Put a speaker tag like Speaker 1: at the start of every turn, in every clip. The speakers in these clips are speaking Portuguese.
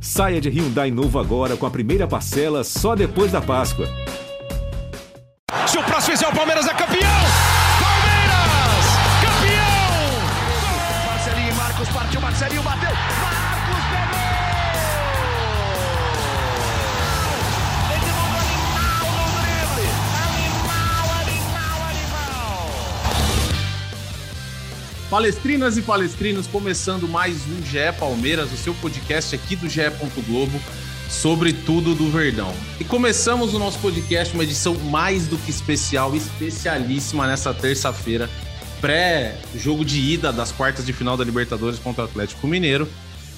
Speaker 1: Saia de Hyundai novo agora com a primeira parcela só depois da Páscoa.
Speaker 2: Se o próximo fizer o Palmeiras é campeão! Palmeiras! Campeão!
Speaker 3: Marcelinho e Marcos partiu, Marcelinho bateu.
Speaker 4: Palestrinas e palestrinos, começando mais um GE Palmeiras, o seu podcast aqui do GE. Globo sobre tudo do Verdão. E começamos o nosso podcast, uma edição mais do que especial, especialíssima nessa terça-feira, pré-jogo de ida das quartas de final da Libertadores contra o Atlético Mineiro.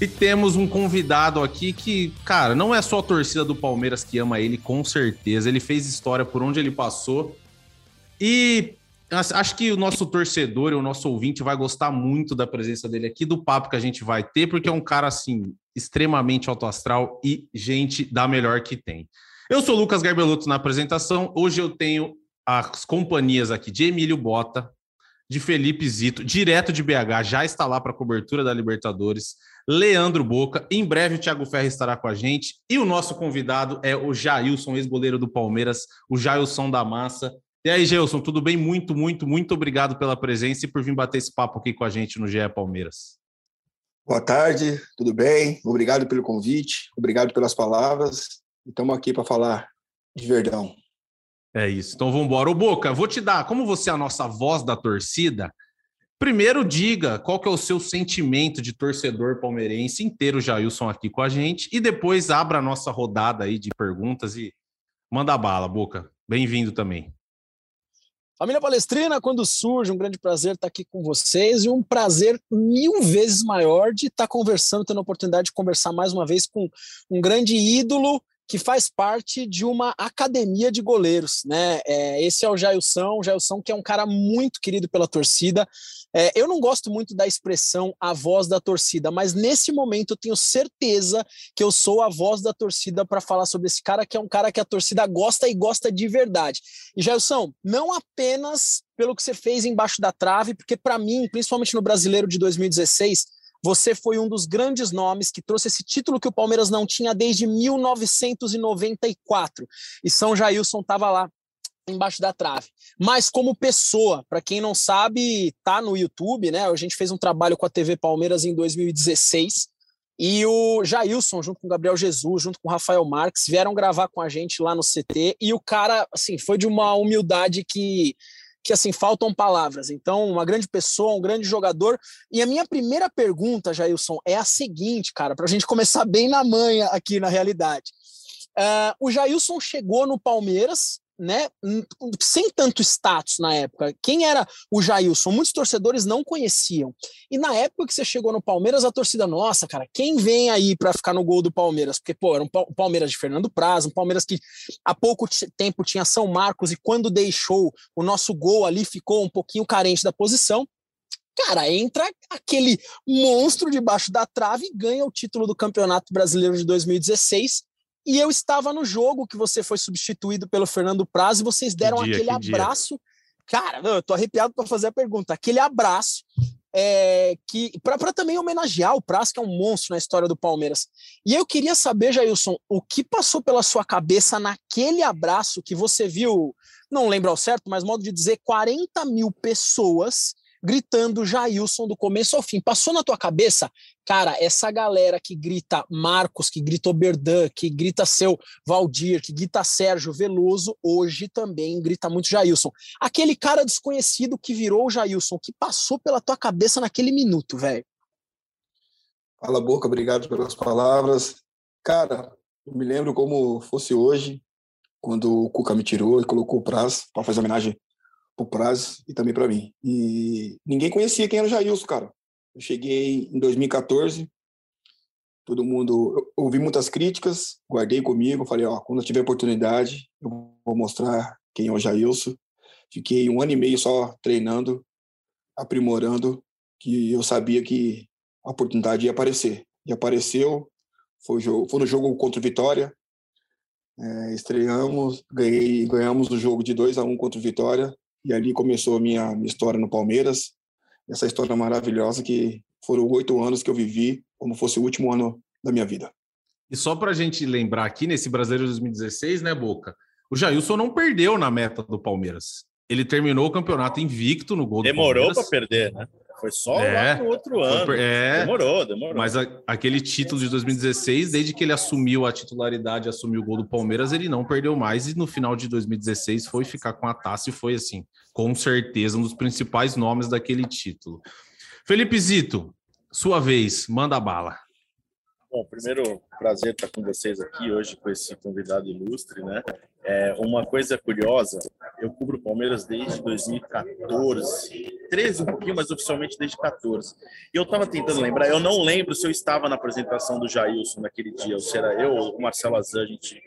Speaker 4: E temos um convidado aqui que, cara, não é só a torcida do Palmeiras que ama ele, com certeza. Ele fez história por onde ele passou. E acho que o nosso torcedor e o nosso ouvinte vai gostar muito da presença dele aqui, do papo que a gente vai ter, porque é um cara, assim, extremamente autoastral e gente da melhor que tem. Eu sou o Lucas Garbelotto na apresentação. Hoje eu tenho as companhias aqui de Emílio Bota, de Felipe Zito, direto de BH, já está lá para a cobertura da Libertadores. Leandro Boca, em breve o Thiago Ferri estará com a gente. E o nosso convidado é o Jailson, ex-goleiro do Palmeiras, o Jailson da Massa. E aí, Gelson, tudo bem? Muito, muito, muito obrigado pela presença e por vir bater esse papo aqui com a gente no GE Palmeiras.
Speaker 5: Boa tarde, tudo bem? Obrigado pelo convite, obrigado pelas palavras. Estamos aqui para falar de Verdão.
Speaker 4: É isso. Então vamos embora. Ô Boca, vou te dar, como você é a nossa voz da torcida, primeiro diga qual que é o seu sentimento de torcedor palmeirense inteiro, Jailson aqui com a gente, e depois abra a nossa rodada aí de perguntas e manda bala, Boca. Bem-vindo também.
Speaker 6: Família Palestrina, quando surge, um grande prazer estar aqui com vocês e um prazer mil vezes maior de estar conversando, tendo a oportunidade de conversar mais uma vez com um grande ídolo que faz parte de uma academia de goleiros, né? É, esse é o Jailson, o Jailson que é um cara muito querido pela torcida. É, eu não gosto muito da expressão a voz da torcida, mas nesse momento eu tenho certeza que eu sou a voz da torcida para falar sobre esse cara, que é um cara que a torcida gosta e gosta de verdade. E Jailson, não apenas pelo que você fez embaixo da trave, porque para mim, principalmente no Brasileiro de 2016, você foi um dos grandes nomes que trouxe esse título que o Palmeiras não tinha desde 1994. E São Jailson estava lá embaixo da trave. Mas como pessoa, para quem não sabe, tá no YouTube, né? A gente fez um trabalho com a TV Palmeiras em 2016. E o Jailson, junto com o Gabriel Jesus, junto com o Rafael Marques, vieram gravar com a gente lá no CT. E o cara, assim, foi de uma humildade que que assim faltam palavras. Então, uma grande pessoa, um grande jogador. E a minha primeira pergunta, Jailson, é a seguinte, cara, para a gente começar bem na manha aqui na realidade. Uh, o Jailson chegou no Palmeiras, né, sem tanto status na época. Quem era o Jailson? Muitos torcedores não conheciam. E na época que você chegou no Palmeiras, a torcida, nossa, cara, quem vem aí para ficar no gol do Palmeiras? Porque, pô, era um Palmeiras de Fernando Praz, um Palmeiras que há pouco tempo tinha São Marcos e quando deixou o nosso gol ali ficou um pouquinho carente da posição. Cara, entra aquele monstro debaixo da trave e ganha o título do Campeonato Brasileiro de 2016 e eu estava no jogo que você foi substituído pelo Fernando Praz e vocês deram dia, aquele abraço. Dia. Cara, eu tô arrepiado para fazer a pergunta. Aquele abraço é, que para também homenagear o Praz, que é um monstro na história do Palmeiras. E eu queria saber, Jailson, o que passou pela sua cabeça naquele abraço que você viu, não lembro ao certo, mas modo de dizer, 40 mil pessoas gritando Jailson do começo ao fim. Passou na tua cabeça, cara, essa galera que grita Marcos, que grita Oberdan, que grita seu Valdir, que grita Sérgio Veloso, hoje também grita muito Jailson. Aquele cara desconhecido que virou o Jailson, que passou pela tua cabeça naquele minuto, velho?
Speaker 5: Fala boca, obrigado pelas palavras. Cara, eu me lembro como fosse hoje, quando o Cuca me tirou e colocou o prazo para fazer homenagem pro Praz e também para mim. E ninguém conhecia quem era o Jailson, cara. Eu cheguei em 2014, todo mundo ouvi muitas críticas, guardei comigo, falei, ó, quando eu tiver oportunidade, eu vou mostrar quem é o Jailson. Fiquei um ano e meio só treinando, aprimorando, que eu sabia que a oportunidade ia aparecer. E apareceu, foi, jogo, foi no jogo contra o Vitória, é, estreamos, ganhei, ganhamos o jogo de 2 a 1 um contra o Vitória, e ali começou a minha, minha história no Palmeiras. Essa história maravilhosa que foram oito anos que eu vivi como fosse o último ano da minha vida.
Speaker 4: E só para a gente lembrar aqui, nesse Brasileiro 2016, né, Boca? O Jailson não perdeu na meta do Palmeiras. Ele terminou o campeonato invicto no gol
Speaker 7: Demorou
Speaker 4: do Palmeiras.
Speaker 7: para perder, né? Foi só
Speaker 4: É.
Speaker 7: lá no outro ano.
Speaker 4: É.
Speaker 7: Demorou, demorou.
Speaker 4: Mas a- aquele título de 2016, desde que ele assumiu a titularidade, assumiu o gol do Palmeiras, ele não perdeu mais. E no final de 2016 foi ficar com a taça e foi assim, com certeza, um dos principais nomes daquele título. Felipe Zito, sua vez, manda bala.
Speaker 7: Bom, primeiro, prazer estar com vocês aqui hoje com esse convidado ilustre, né? É, uma coisa curiosa, eu cubro o Palmeiras desde 2014, 13 um pouquinho, mas oficialmente desde 14. E eu estava tentando lembrar, eu não lembro se eu estava na apresentação do Jailson naquele dia, ou se era eu ou o Marcelo Azan, a gente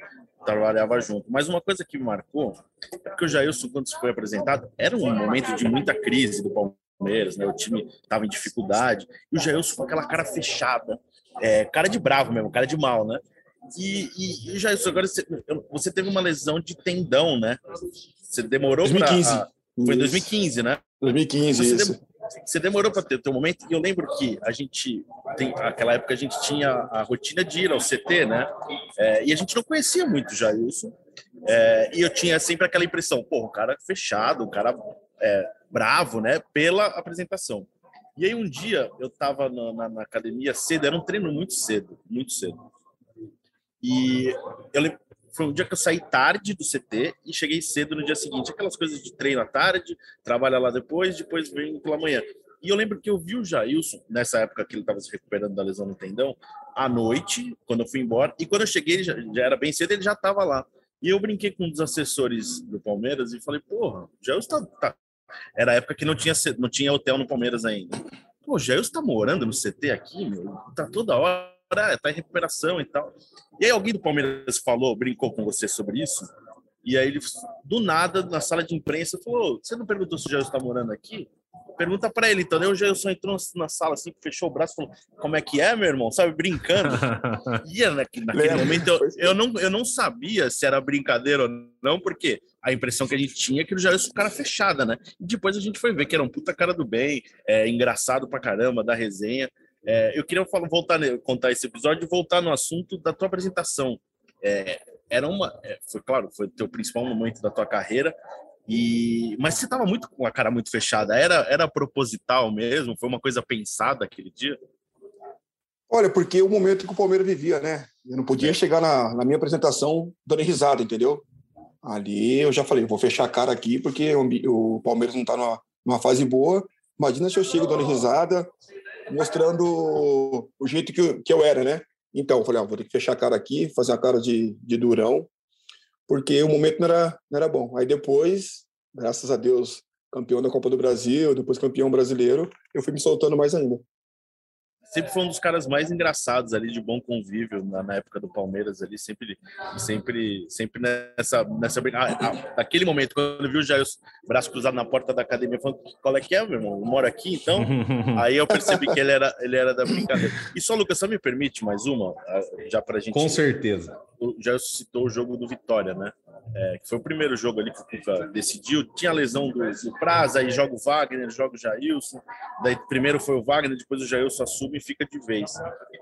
Speaker 7: trabalhava junto. Mas uma coisa que me marcou é porque o Jailson, quando se foi apresentado, era um momento de muita crise do Palmeiras, né? O time estava em dificuldade, e o Jailson com aquela cara fechada, é, cara de bravo mesmo, cara de mal, né? E, e, e já isso, agora você, você teve uma lesão de tendão, né? Você demorou para.
Speaker 5: 2015.
Speaker 7: Foi em 2015, né?
Speaker 5: 2015,
Speaker 7: Você,
Speaker 5: isso.
Speaker 7: dem- você demorou para ter o teu momento. E eu lembro que a gente, tem, naquela época, a gente tinha a rotina de ir ao CT, né? É, e a gente não conhecia muito já isso. É, e eu tinha sempre aquela impressão, pô, o cara fechado, o cara é, bravo, né? Pela apresentação. E aí um dia eu tava na, na- na academia cedo, era um treino muito cedo, muito cedo. E eu lembro, foi um dia que eu saí tarde do CT e cheguei cedo no dia seguinte. Aquelas coisas de treino à tarde, trabalha lá depois, depois vem pela manhã. E eu lembro que eu vi o Jailson, nessa época que ele estava se recuperando da lesão no tendão, à noite, quando eu fui embora. E quando eu cheguei, já, já era bem cedo, ele já estava lá. E eu brinquei com um dos assessores do Palmeiras e falei, porra, o Jailson tá, tá- Era a época que não tinha, não tinha hotel no Palmeiras ainda. Pô, o Jailson tá morando no CT aqui, meu, tá toda hora, tá em recuperação e tal. E aí alguém do Palmeiras falou, brincou com você sobre isso, e aí ele, do nada, na sala de imprensa, falou, você não perguntou se o Jailson tá morando aqui? Pergunta pra ele, então. O Jailson entrou na sala, assim, fechou o braço falou, como é que é, meu irmão? Sabe, brincando. E naquele, naquele momento eu, eu, não, eu não sabia se era brincadeira ou não, porque a impressão que a gente tinha é que o Jailson um cara fechada, né? E depois a gente foi ver que era um puta cara do bem, é, engraçado pra caramba, da resenha. É, eu queria falar, voltar, contar esse episódio e voltar no assunto da tua apresentação. É, era uma, é, foi claro, foi o teu principal momento da tua carreira. E, mas você estava muito com a cara muito fechada. Era, era proposital mesmo? Foi uma coisa pensada aquele dia?
Speaker 5: Olha, porque o momento que o Palmeiras vivia, né? Eu não podia chegar na, na minha apresentação dando risada, entendeu? Ali eu já falei, vou fechar a cara aqui, porque o, o Palmeiras não está numa, numa fase boa. Imagina se eu chego dando risada, mostrando o jeito que eu, que eu era, né? Então, eu falei, ah, vou ter que fechar a cara aqui, fazer a cara de, de durão, porque o momento não era, não era bom. Aí depois, graças a Deus, campeão da Copa do Brasil, depois campeão brasileiro, eu fui me soltando mais ainda.
Speaker 7: Sempre foi um dos caras mais engraçados ali de bom convívio na, na época do Palmeiras ali, sempre, sempre, sempre nessa, nessa ah, ah, naquele momento quando eu vi o Jair braço cruzado na porta da academia falando qual é que é, meu irmão? Eu moro aqui, então. Aí eu percebi que ele era, ele era da brincadeira. E só Lucas, só me permite mais uma, ah, já pra gente.
Speaker 4: Com certeza.
Speaker 7: Jair citou o jogo do Vitória, né? É, que foi o primeiro jogo ali que o Cuca decidiu. Tinha a lesão do, do Praza, aí joga o Wagner, joga o Jailson. Daí primeiro foi o Wagner, depois o Jailson assume e fica de vez.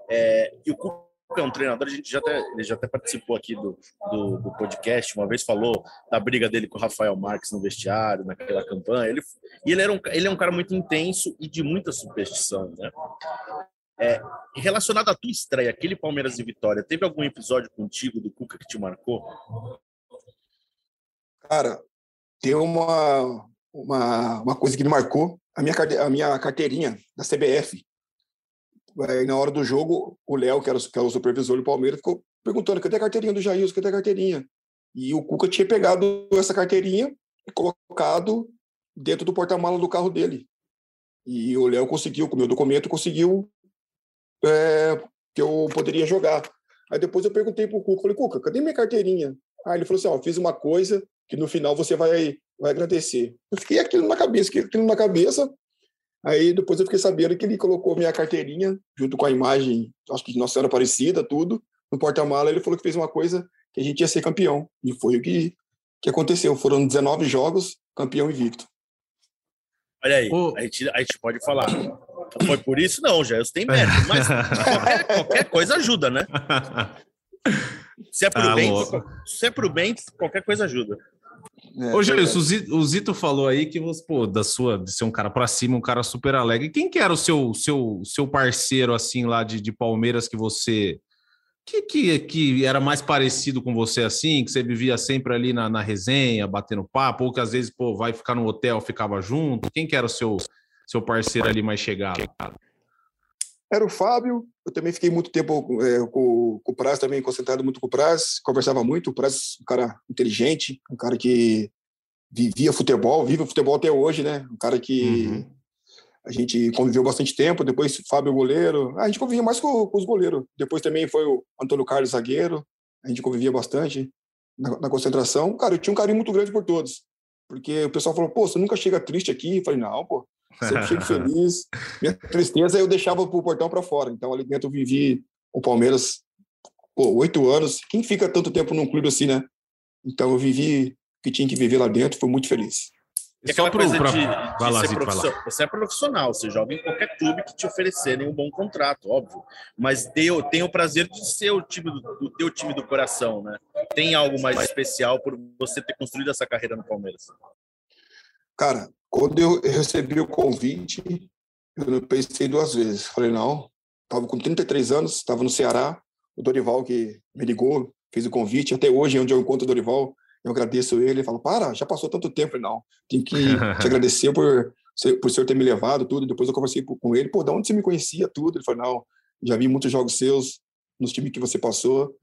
Speaker 7: É, e o Cuca é um treinador, a gente já até, ele já até participou aqui do, do, do podcast, uma vez falou da briga dele com o Rafael Marques no vestiário, naquela campanha. Ele, e ele, era um, ele é um cara muito intenso e de muita superstição, né? É, relacionado à tua estreia, aquele Palmeiras e Vitória, teve algum episódio contigo do Cuca que te marcou?
Speaker 5: Cara, tem uma, uma, uma coisa que me marcou, a minha, a minha carteirinha da CBF. Aí, na hora do jogo, o Léo, que era, que era o supervisor do Palmeiras, ficou perguntando, cadê a carteirinha do Jailson, cadê a carteirinha? E o Cuca tinha pegado essa carteirinha e colocado dentro do porta-mala do carro dele. E o Léo conseguiu, com o meu documento, conseguiu é, que eu poderia jogar. Aí depois eu perguntei pro Cuca, falei, Cuca, cadê minha carteirinha? Aí ele falou assim, ó, fiz uma coisa que no final você vai, vai agradecer. Eu fiquei aquilo na cabeça, aquilo na cabeça. Aí depois eu fiquei sabendo que ele colocou minha carteirinha junto com a imagem, acho que de Nossa Senhora Aparecida, tudo, no porta-mala. Ele falou que fez uma coisa que a gente ia ser campeão. E foi o que, que aconteceu. Foram 19 jogos, campeão invicto.
Speaker 7: Olha aí,
Speaker 4: Ô.
Speaker 7: a, gente, a gente pode falar. Foi por isso, não, Jailson tem mérito, mas qualquer, qualquer coisa ajuda, né? Se é pro ah, bem, se é pro bem, qualquer coisa ajuda.
Speaker 4: É, Ô, Jair, o Zito, o Zito falou aí que você, pô, da sua, de ser um cara para cima, um cara super alegre. Quem que era o seu, seu, seu parceiro, assim, lá de, de Palmeiras que você. Que, que, que era mais parecido com você, assim, que você vivia sempre ali na, na resenha, batendo papo, ou que às vezes, pô, vai ficar no hotel, ficava junto? Quem que era o seu, seu parceiro ali mais chegado?
Speaker 5: Era o Fábio, eu também fiquei muito tempo é, com, com o Praz, também concentrado muito com o Praz, conversava muito, o Praz um cara inteligente, um cara que vivia futebol, vive o futebol até hoje, né? Um cara que uhum. a gente conviveu bastante tempo, depois Fábio goleiro, a gente convivia mais com, com, os goleiros, depois também foi o Antônio Carlos zagueiro, a gente convivia bastante na, na concentração, cara, eu tinha um carinho muito grande por todos, porque o pessoal falou, pô, você nunca chega triste aqui, eu falei, não, pô, sempre chego feliz. Minha tristeza eu deixava pro portão para fora. Então ali dentro eu vivi o Palmeiras oito anos. Quem fica tanto tempo num clube assim, né? Então eu vivi o que tinha que viver lá dentro, fui muito feliz.
Speaker 7: É só pro, pra... de, de lá, ser profissional. Você é profissional, você joga em qualquer clube que te oferecerem um bom contrato, óbvio. Mas eu tenho o prazer de ser o time do, do teu time do coração, né? Tem algo mais especial por você ter construído essa carreira no Palmeiras?
Speaker 5: Cara, quando eu recebi o convite, eu não pensei duas vezes. Falei, não, estava com 33 anos, estava no Ceará, o Dorival que me ligou, fez o convite, até hoje, onde eu encontro o Dorival, eu agradeço ele, ele fala, para, já passou tanto tempo. Falei, não, tem que te agradecer por, por o senhor ter me levado, tudo. Depois eu conversei com ele, pô, de onde você me conhecia, tudo? Ele falou, não, já vi muitos jogos seus nos times que você passou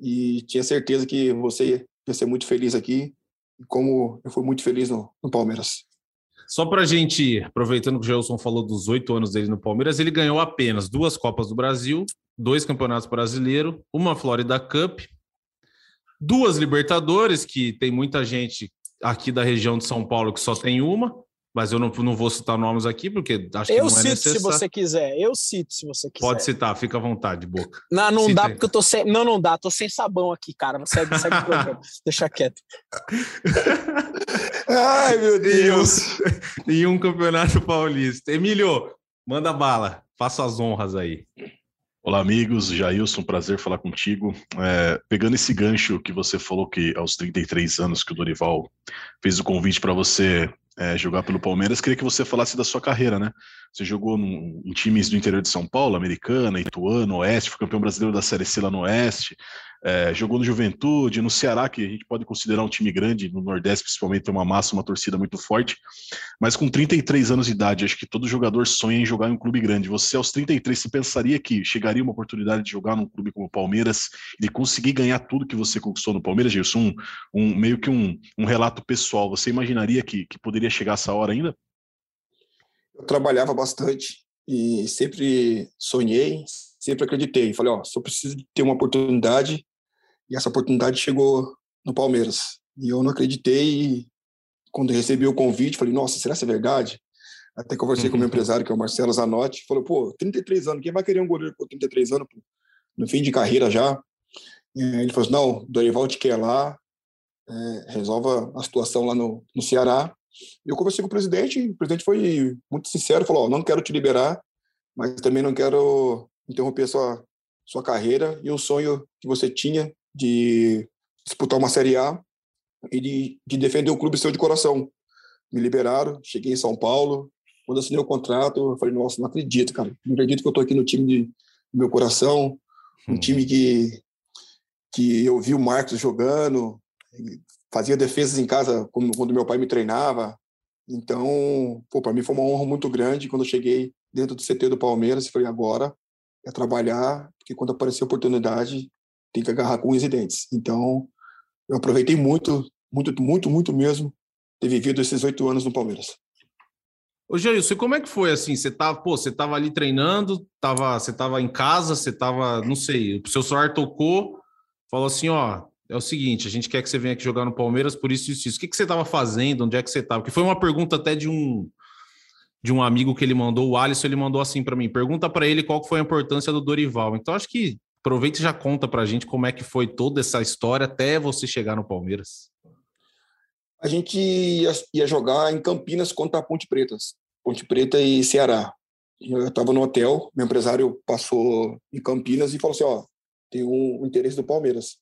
Speaker 5: e tinha certeza que você ia ser muito feliz aqui, como eu fui muito feliz no, no Palmeiras.
Speaker 4: Só para a gente, aproveitando que o Gelson falou dos oito anos dele no Palmeiras, ele ganhou apenas duas Copas do Brasil, dois Campeonatos Brasileiros, uma Florida Cup, duas Libertadores, que tem muita gente aqui da região de São Paulo que só tem uma, mas eu não, não vou citar nomes aqui, porque acho que eu não é
Speaker 6: cito
Speaker 4: necessário.
Speaker 6: se você quiser, eu cito se você quiser.
Speaker 4: Pode citar, fica à vontade, boca.
Speaker 6: Não, não Cita dá, porque eu tô sem. Não, não dá, tô sem sabão aqui, cara. Segue, segue o programa. Deixa quieto.
Speaker 5: Ai, meu Deus!
Speaker 4: E um, um campeonato paulista. Emílio, manda bala, faça as honras aí.
Speaker 8: Olá, amigos. Jailson, prazer falar contigo. É, pegando esse gancho que você falou que aos 33 anos que o Dorival fez o convite para você é, jogar pelo Palmeiras, queria que você falasse da sua carreira, né? Você jogou num, em times do interior de São Paulo, Americana, Ituano, Oeste, foi campeão brasileiro da Série C lá no Oeste, é, jogou no Juventude, no Ceará, que a gente pode considerar um time grande, no Nordeste principalmente tem uma massa, uma torcida muito forte, mas com 33 anos de idade, acho que todo jogador sonha em jogar em um clube grande. Você aos 33, você pensaria que chegaria uma oportunidade de jogar num clube como o Palmeiras e conseguir ganhar tudo que você conquistou no Palmeiras, Gilson? Um, um, meio que um, um relato pessoal, você imaginaria que, que poderia chegar essa hora ainda?
Speaker 5: Eu trabalhava bastante e sempre sonhei, sempre acreditei. Falei, ó, só preciso ter uma oportunidade e essa oportunidade chegou no Palmeiras. E eu não acreditei. quando recebi o convite, falei, nossa, será que é verdade? Até conversei uhum. com o meu uhum. empresário, que é o Marcelo Zanotti. Falou, pô, 33 anos, quem vai querer um goleiro com 33 anos, no fim de carreira já? E ele falou assim, não, Dorival te quer lá, é, resolva a situação lá no, no Ceará. Eu conversei com o presidente, e o presidente foi muito sincero, falou, oh, não quero te liberar, mas também não quero interromper sua, sua carreira e o sonho que você tinha de disputar uma Série A e de, de defender o clube seu de coração. Me liberaram, cheguei em São Paulo. Quando assinei o contrato, eu falei, nossa, não acredito, cara. Não acredito que eu tô aqui no time de, do meu coração, um hum. time que, que eu vi o Marcos jogando, fazia defesas em casa quando, quando meu pai me treinava. Então, para mim foi uma honra muito grande quando eu cheguei dentro do CT do Palmeiras e falei, agora é trabalhar, porque quando aparecer a oportunidade, tem que agarrar com os dentes. Então, eu aproveitei muito, muito, muito, muito mesmo ter vivido esses oito anos no Palmeiras.
Speaker 4: Ô, Jailson, como é que foi assim? Você tava, pô, você tava ali treinando, tava, você tava em casa, você tava, não sei, o seu celular tocou, falou assim, ó, é o seguinte, a gente quer que você venha aqui jogar no Palmeiras, por isso isso, isso. O que, que você tava fazendo? Onde é que você tava? Porque foi uma pergunta até de um de um amigo que ele mandou, o Alisson, ele mandou assim para mim, pergunta para ele qual foi a importância do Dorival. Então acho que Aproveita e já conta para a gente como é que foi toda essa história até você chegar no Palmeiras.
Speaker 5: A gente ia, ia jogar em Campinas contra a Ponte Preta, Ponte Preta e Ceará. Eu estava no hotel, meu empresário passou em Campinas e falou assim, ó, tem um, interesse do Palmeiras.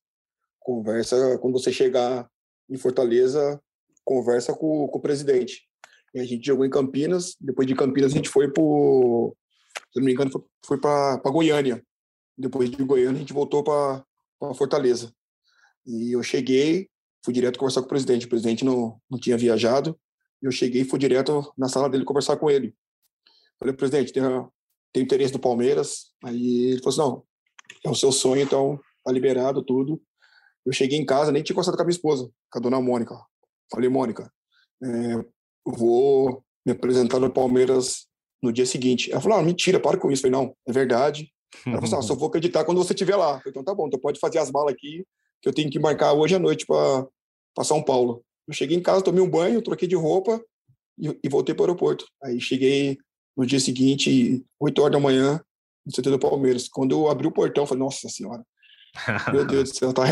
Speaker 5: conversa quando você chegar em Fortaleza, conversa com, com o presidente. E a gente jogou em Campinas, depois de Campinas a gente foi para se não me engano, foi, foi para Goiânia. Depois de Goiânia a gente voltou para Fortaleza. E eu cheguei, fui direto conversar com o presidente. O presidente não, não tinha viajado. Eu cheguei e fui direto na sala dele conversar com ele. Falei, presidente, tem, tem interesse do Palmeiras? Aí ele falou assim, não, é o seu sonho, então tá liberado tudo. Eu cheguei em casa, nem tinha conversado com a minha esposa, com a dona Mônica. Falei, Mônica, é, vou me apresentar no Palmeiras no dia seguinte. Ela falou, ah, mentira, para com isso. Eu falei, não, é verdade. Ela falou assim, ah, só vou acreditar quando você estiver lá. Falei, então tá bom, então pode fazer as malas aqui, que eu tenho que marcar hoje à noite para São Paulo. Eu cheguei em casa, tomei um banho, troquei de roupa e, e voltei para o aeroporto. Aí cheguei no dia seguinte, 8 horas da manhã, no CT do Palmeiras. Quando eu abri o portão, falei, nossa senhora, meu Deus do céu, tá,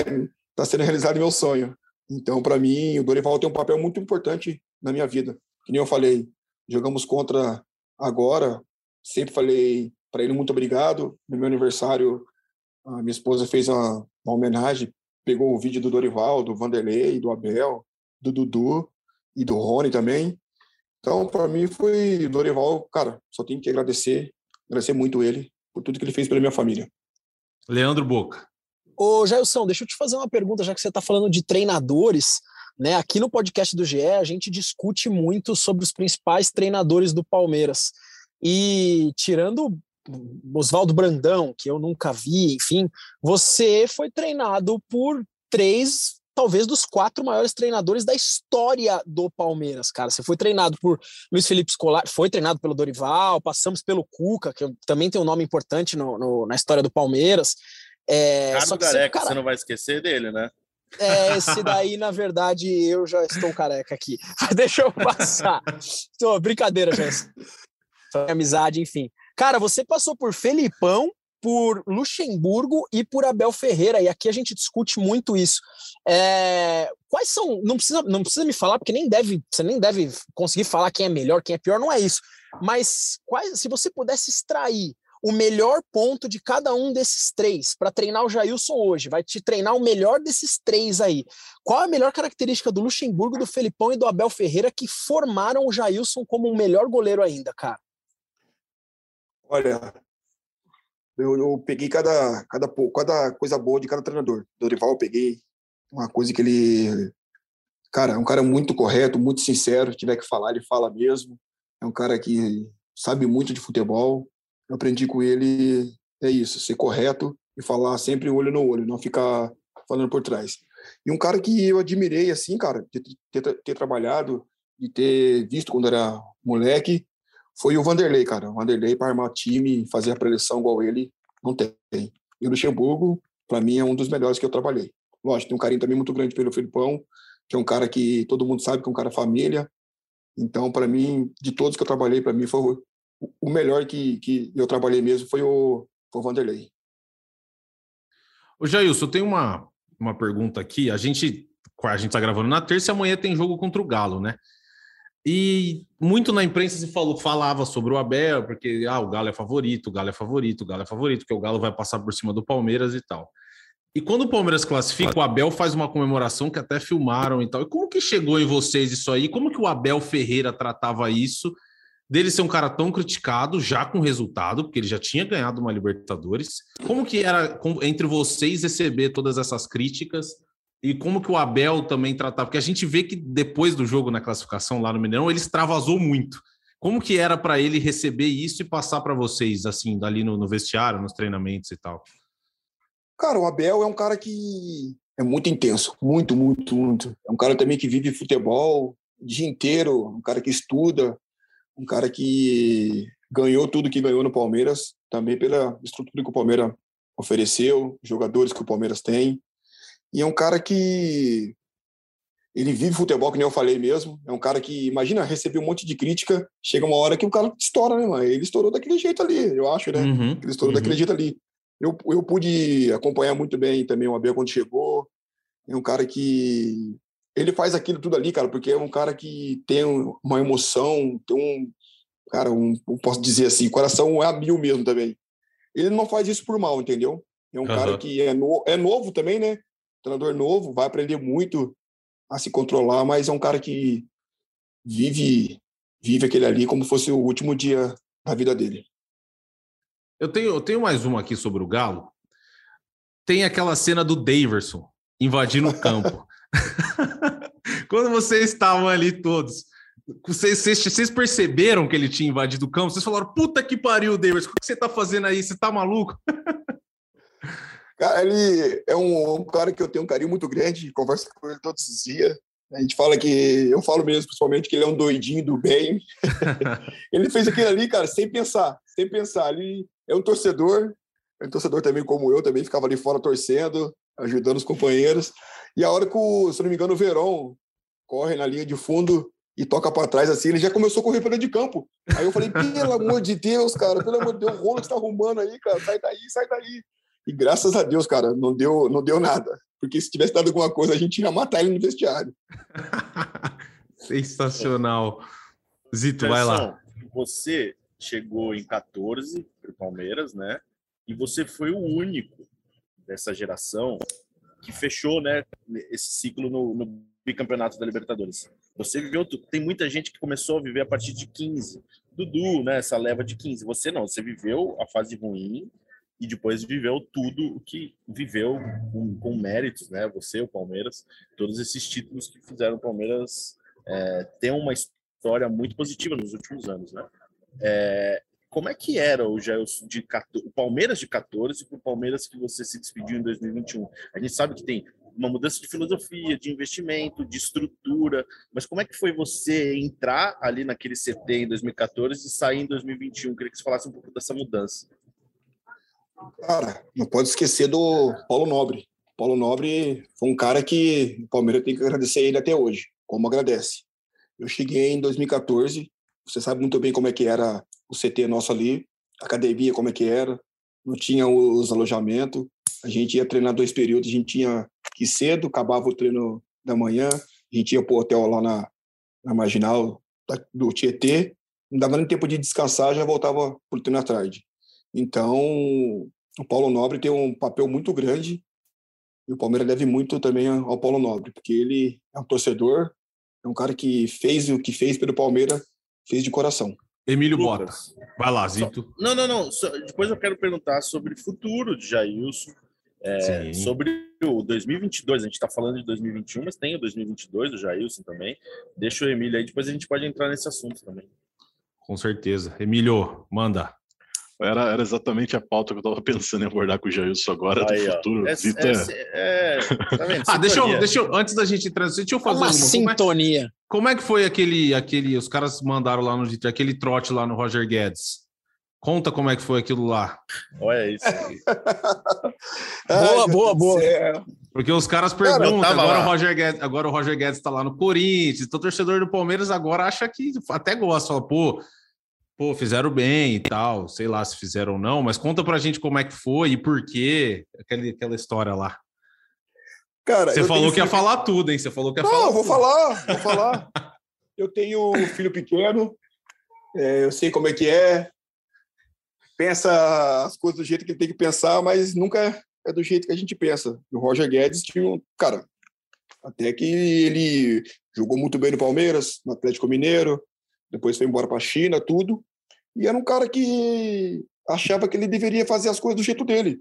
Speaker 5: tá sendo realizado meu sonho. Então, para mim, o Dorival tem um papel muito importante na minha vida. Que nem eu falei, jogamos contra agora, sempre falei para ele muito obrigado. No meu aniversário, a minha esposa fez uma, uma homenagem, pegou o vídeo do Dorival, do Vanderlei, do Abel, do Dudu e do Rony também. Então, para mim, foi Dorival, cara, só tenho que agradecer, agradecer muito ele por tudo que ele fez pela minha família.
Speaker 4: Leandro Boca.
Speaker 6: Ô, Jailson, deixa eu te fazer uma pergunta, já que você está falando de treinadores. Né? Aqui no podcast do GE, a gente discute muito sobre os principais treinadores do Palmeiras. E tirando Oswaldo Brandão, que eu nunca vi, enfim, você foi treinado por três, talvez dos quatro maiores treinadores da história do Palmeiras, cara. Você foi treinado por Luiz Felipe Scolari, foi treinado pelo Dorival, passamos pelo Cuca, que também tem um nome importante no, no, na história do Palmeiras.
Speaker 7: É, Carlos Gareca, você, você não vai esquecer dele, né?
Speaker 6: É, esse daí, na verdade, eu já estou careca aqui. Deixa eu passar. Tô, brincadeira, já. Amizade, enfim. Cara, você passou por Felipão, por Luxemburgo e por Abel Ferreira, e aqui a gente discute muito isso. É, quais são. Não precisa, não precisa me falar, porque nem deve, você nem deve conseguir falar quem é melhor, quem é pior, não é isso. Mas quais, se você pudesse extrair o melhor ponto de cada um desses três para treinar o Jailson hoje. Vai te treinar o melhor desses três aí. Qual a melhor característica do Luxemburgo, do Felipão e do Abel Ferreira que formaram o Jailson como o melhor goleiro ainda, cara?
Speaker 5: Olha, eu, eu peguei cada, cada, cada coisa boa de cada treinador. Dorival eu peguei uma coisa que ele. Cara, é um cara muito correto, muito sincero. Se tiver que falar, ele fala mesmo. É um cara que sabe muito de futebol eu aprendi com ele é isso, ser correto e falar sempre olho no olho, não ficar falando por trás. E um cara que eu admirei, assim, cara, de ter, ter, ter trabalhado e ter visto quando era moleque, foi o Vanderlei, cara. O Vanderlei, para armar time, fazer a preleção igual ele, não tem. E o Luxemburgo, para mim, é um dos melhores que eu trabalhei. Lógico, tem um carinho também muito grande pelo Felipão, que é um cara que todo mundo sabe que é um cara família. Então, para mim, de todos que eu trabalhei, para mim foi o melhor que, que eu trabalhei mesmo foi o, foi o Vanderlei.
Speaker 4: Ô Jailson, tenho uma, uma pergunta aqui. A gente a gente está gravando na terça e amanhã tem jogo contra o Galo, né? E muito na imprensa se falou, falava sobre o Abel, porque ah, o Galo é favorito, o Galo é favorito, o Galo é favorito, porque o Galo vai passar por cima do Palmeiras e tal. E quando o Palmeiras classifica, o Abel faz uma comemoração que até filmaram e tal. E como que chegou em vocês isso aí? Como que o Abel Ferreira tratava isso? dele ser um cara tão criticado, já com resultado, porque ele já tinha ganhado uma Libertadores. Como que era entre vocês receber todas essas críticas e como que o Abel também tratava? Porque a gente vê que depois do jogo na classificação lá no Mineirão, ele extravasou muito. Como que era para ele receber isso e passar para vocês, assim, dali no, no vestiário, nos treinamentos e tal?
Speaker 5: Cara, o Abel é um cara que é muito intenso, muito, muito, muito. É um cara também que vive futebol o dia inteiro, um cara que estuda, um cara que ganhou tudo que ganhou no Palmeiras, também pela estrutura que o Palmeiras ofereceu, jogadores que o Palmeiras tem. E é um cara que ele vive futebol, que nem eu falei mesmo. É um cara que, imagina, receber um monte de crítica, chega uma hora que o cara estoura, né, mano? Ele estourou daquele jeito ali, eu acho, né? Uhum, ele estourou uhum. daquele jeito ali. Eu, eu pude acompanhar muito bem também o Abel quando chegou. É um cara que ele faz aquilo tudo ali, cara, porque é um cara que tem uma emoção, tem um, cara, um, posso dizer assim, coração é a mil mesmo também. Ele não faz isso por mal, entendeu? É um uhum. cara que é, no, é novo também, né? Treinador novo, vai aprender muito a se controlar, mas é um cara que vive vive aquele ali como fosse o último dia da vida dele.
Speaker 4: Eu tenho, eu tenho mais uma aqui sobre o Galo. Tem aquela cena do Daverson invadindo o campo. Quando vocês estavam ali todos, vocês, vocês, vocês, perceberam que ele tinha invadido o campo? Vocês falaram, puta que pariu, Daverson, o que você tá fazendo aí? Você tá maluco?
Speaker 5: Cara, ele é um, um, cara que eu tenho um carinho muito grande, converso com ele todos os dias. A gente fala que, eu falo mesmo, principalmente, que ele é um doidinho do bem. ele fez aquilo ali, cara, sem pensar, sem pensar. Ele é um torcedor, é um torcedor também como eu, também ficava ali fora torcendo, ajudando os companheiros. E a hora que, o, se não me engano, o Verão corre na linha de fundo e toca para trás assim, ele já começou a correr pela de campo. Aí eu falei, pelo amor de Deus, cara, pelo amor de Deus, o rolo que está arrumando aí, cara, sai daí, sai daí. E graças a Deus, cara, não deu, não deu nada. Porque se tivesse dado alguma coisa, a gente ia matar ele no vestiário.
Speaker 4: Sensacional. Zito, vai lá.
Speaker 7: Você chegou em 14 para o Palmeiras, né? E você foi o único dessa geração que fechou, né, esse ciclo no, no bicampeonato da Libertadores. Você viveu, tem muita gente que começou a viver a partir de 15. Dudu, né, essa leva de 15. Você não, você viveu a fase ruim e depois viveu tudo o que viveu com, com, méritos, né? Você, o Palmeiras, todos esses títulos que fizeram o Palmeiras é, ter uma história muito positiva nos últimos anos, né? É, como é que era o, Gelson de 14, o Palmeiras de 14 para o Palmeiras que você se despediu em 2021? A gente sabe que tem uma mudança de filosofia, de investimento, de estrutura, mas como é que foi você entrar ali naquele CT em 2014 e sair em 2021? Eu queria que você falasse um pouco dessa mudança.
Speaker 5: Cara, não pode esquecer do Paulo Nobre. Paulo Nobre foi um cara que o Palmeiras tem que agradecer ele até hoje, como agradece. Eu cheguei em 2014, você sabe muito bem como é que era o CT nosso ali, a academia como é que era, não tinha os alojamentos, a gente ia treinar dois períodos, a gente tinha que ir cedo, acabava o treino da manhã, a gente ia para o hotel lá na, na marginal do Tietê, não dava nem tempo de descansar, já voltava para o treino à tarde. Então, o Paulo Nobre tem um papel muito grande e o Palmeiras deve muito também ao Paulo Nobre, porque ele é um torcedor, é um cara que fez o que fez pelo Palmeiras, fez de coração.
Speaker 4: Emílio Lucas. Bota. Vai lá, Zito.
Speaker 7: Não, não, não. Só, depois eu quero perguntar sobre o futuro de Jailson, é, sobre o 2022. A gente está falando de 2021, mas tem o 2022 do Jailson também. Deixa o Emílio aí, depois a gente pode entrar nesse assunto também.
Speaker 4: Com certeza. Emílio, manda.
Speaker 8: Era, era exatamente a pauta que eu estava pensando em abordar com o Jailson agora Aí, do futuro. É,
Speaker 4: é, é, tá ah, deixa eu, deixa eu, antes da gente entrar, deixa eu fazer
Speaker 6: uma, uma sintonia.
Speaker 4: Como é, como é, que foi aquele, aquele, os caras mandaram lá no aquele trote lá no Roger Guedes? Conta como é que foi aquilo lá.
Speaker 7: Olha isso.
Speaker 6: boa, boa, boa.
Speaker 4: Porque os caras perguntam, Cara, agora, o Roger Guedes, agora o Roger Guedes está lá no Corinthians, então o torcedor do Palmeiras agora acha que até gosta, fala, pô, pô, fizeram bem e tal, sei lá se fizeram ou não, mas conta pra gente como é que foi e por quê, aquela, aquela história lá.
Speaker 5: Cara,
Speaker 4: você falou que ia falar tudo, hein? Você falou que ia
Speaker 5: não,
Speaker 4: falar.
Speaker 5: Não, vou
Speaker 4: tudo.
Speaker 5: falar, vou falar. eu tenho um filho pequeno, é, eu sei como é que é. Pensa as coisas do jeito que ele tem que pensar, mas nunca é do jeito que a gente pensa. O Roger Guedes tinha um. Cara, até que ele jogou muito bem no Palmeiras, no Atlético Mineiro, depois foi embora para a China, tudo. E era um cara que achava que ele deveria fazer as coisas do jeito dele.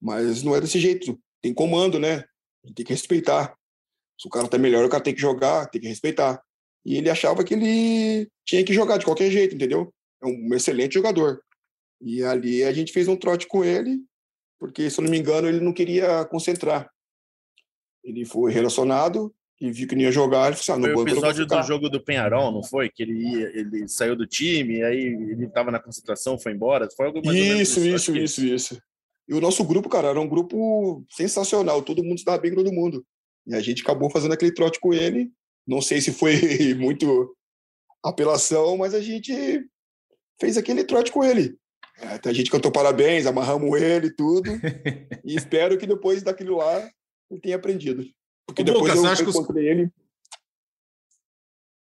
Speaker 5: Mas não é desse jeito. Tem comando, né? Tem que respeitar. Se o cara tá melhor, o cara tem que jogar, tem que respeitar. E ele achava que ele tinha que jogar de qualquer jeito, entendeu? É um excelente jogador. E ali a gente fez um trote com ele, porque, se eu não me engano, ele não queria concentrar. Ele foi relacionado, e viu que não ia jogar, ele falou
Speaker 7: assim, ah, no Foi o episódio do jogo do Penharol, não foi? Que ele, ia, ele saiu do time, aí ele estava na concentração, foi embora. Foi algo
Speaker 5: mais isso, isso, isso, isso. E o nosso grupo, cara, era um grupo sensacional, todo mundo estava bem com todo mundo. E a gente acabou fazendo aquele trote com ele. Não sei se foi muito apelação, mas a gente fez aquele trote com ele. É, a gente cantou parabéns, amarramos ele e tudo. e espero que depois daquilo lá ele tenha aprendido. Porque depois Lucas, eu, eu encontrei os... ele.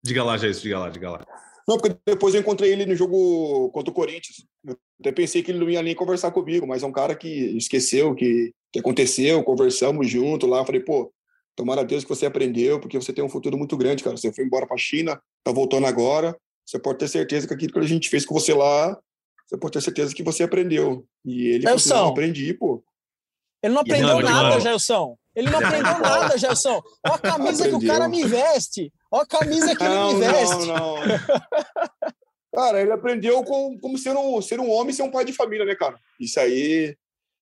Speaker 4: Diga lá, Jair, diga lá, diga lá.
Speaker 5: Não, porque depois eu encontrei ele no jogo contra o Corinthians. Eu até pensei que ele não ia nem conversar comigo, mas é um cara que esqueceu que que aconteceu, conversamos junto lá, falei, pô, tomara a Deus que você aprendeu, porque você tem um futuro muito grande, cara. Você foi embora para a China, tá voltando agora, você pode ter certeza que aquilo que a gente fez com você lá, você pode ter certeza que você aprendeu. E ele falou não, aprendi, pô.
Speaker 6: Ele não aprendeu não, nada, Gelson. Ele não aprendeu nada, Gelson. Olha a camisa aprendeu. que o cara me veste. Olha a camisa que não, ele me veste. Não, não.
Speaker 5: cara, ele aprendeu com, como ser um, ser um homem e ser um pai de família, né, cara? Isso aí,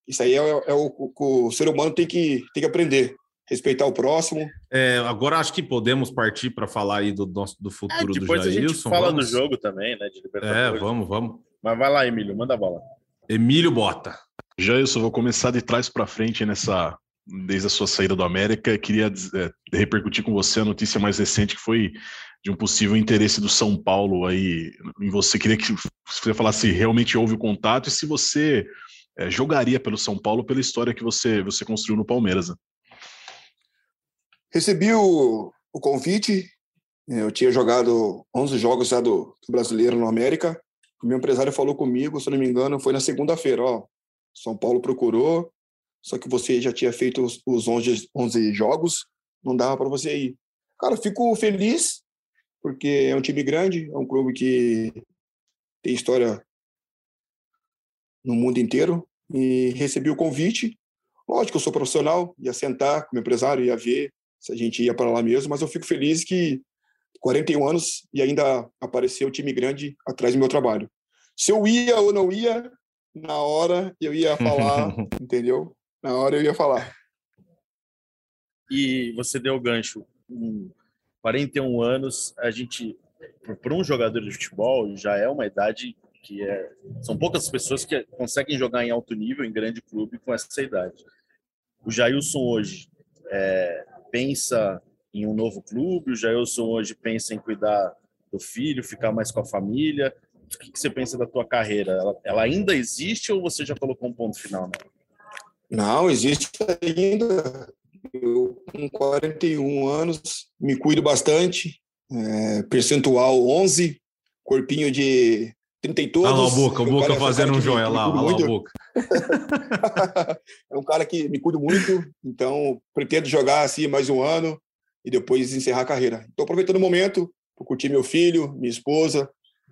Speaker 5: isso aí é, é o que o, o ser humano tem que, tem que aprender respeitar o próximo.
Speaker 4: É, agora acho que podemos partir para falar aí do nosso do futuro é, do Jailson. Depois a gente
Speaker 7: fala vamos... do jogo também, né?
Speaker 4: é, vamos, vamos.
Speaker 7: Mas vai lá, Emílio, manda a bola.
Speaker 4: Emílio Bota.
Speaker 8: Jailson, vou começar de trás para frente nessa desde a sua saída do América. Queria é, repercutir com você a notícia mais recente que foi de um possível interesse do São Paulo aí em você. Queria que você falasse se realmente houve o contato e se você é, jogaria pelo São Paulo pela história que você, você construiu no Palmeiras. Né?
Speaker 5: Recebi o, o convite. Eu tinha jogado 11 jogos já do, do brasileiro no América. O meu empresário falou comigo, se não me engano, foi na segunda-feira. Ó, São Paulo procurou, só que você já tinha feito os, os 11, 11 jogos, não dava para você ir. Cara, fico feliz, porque é um time grande, é um clube que tem história no mundo inteiro. E recebi o convite. Lógico, eu sou profissional, ia sentar com o empresário, ia ver se a gente ia para lá mesmo, mas eu fico feliz que 41 anos e ainda apareceu o time grande atrás do meu trabalho. Se eu ia ou não ia, na hora eu ia falar, entendeu? Na hora eu ia falar.
Speaker 7: E você deu o gancho. Com 41 anos, a gente, para um jogador de futebol, já é uma idade que é. São poucas pessoas que conseguem jogar em alto nível, em grande clube, com essa idade. O Jailson hoje é, pensa em um novo clube, o Jailson hoje pensa em cuidar do filho, ficar mais com a família. O que, você pensa da tua carreira? Ela, ela, ainda existe ou você já colocou um ponto final? Né?
Speaker 5: Não, existe ainda. Eu, com 41 anos, me cuido bastante. É, percentual 11, corpinho de 30 e todos.
Speaker 4: Olha lá a boca, o Boca fazendo um joia lá, olha a boca.
Speaker 5: é um cara que me cuido muito, então pretendo jogar assim mais um ano e depois encerrar a carreira. Estou aproveitando o momento para curtir meu filho, minha esposa,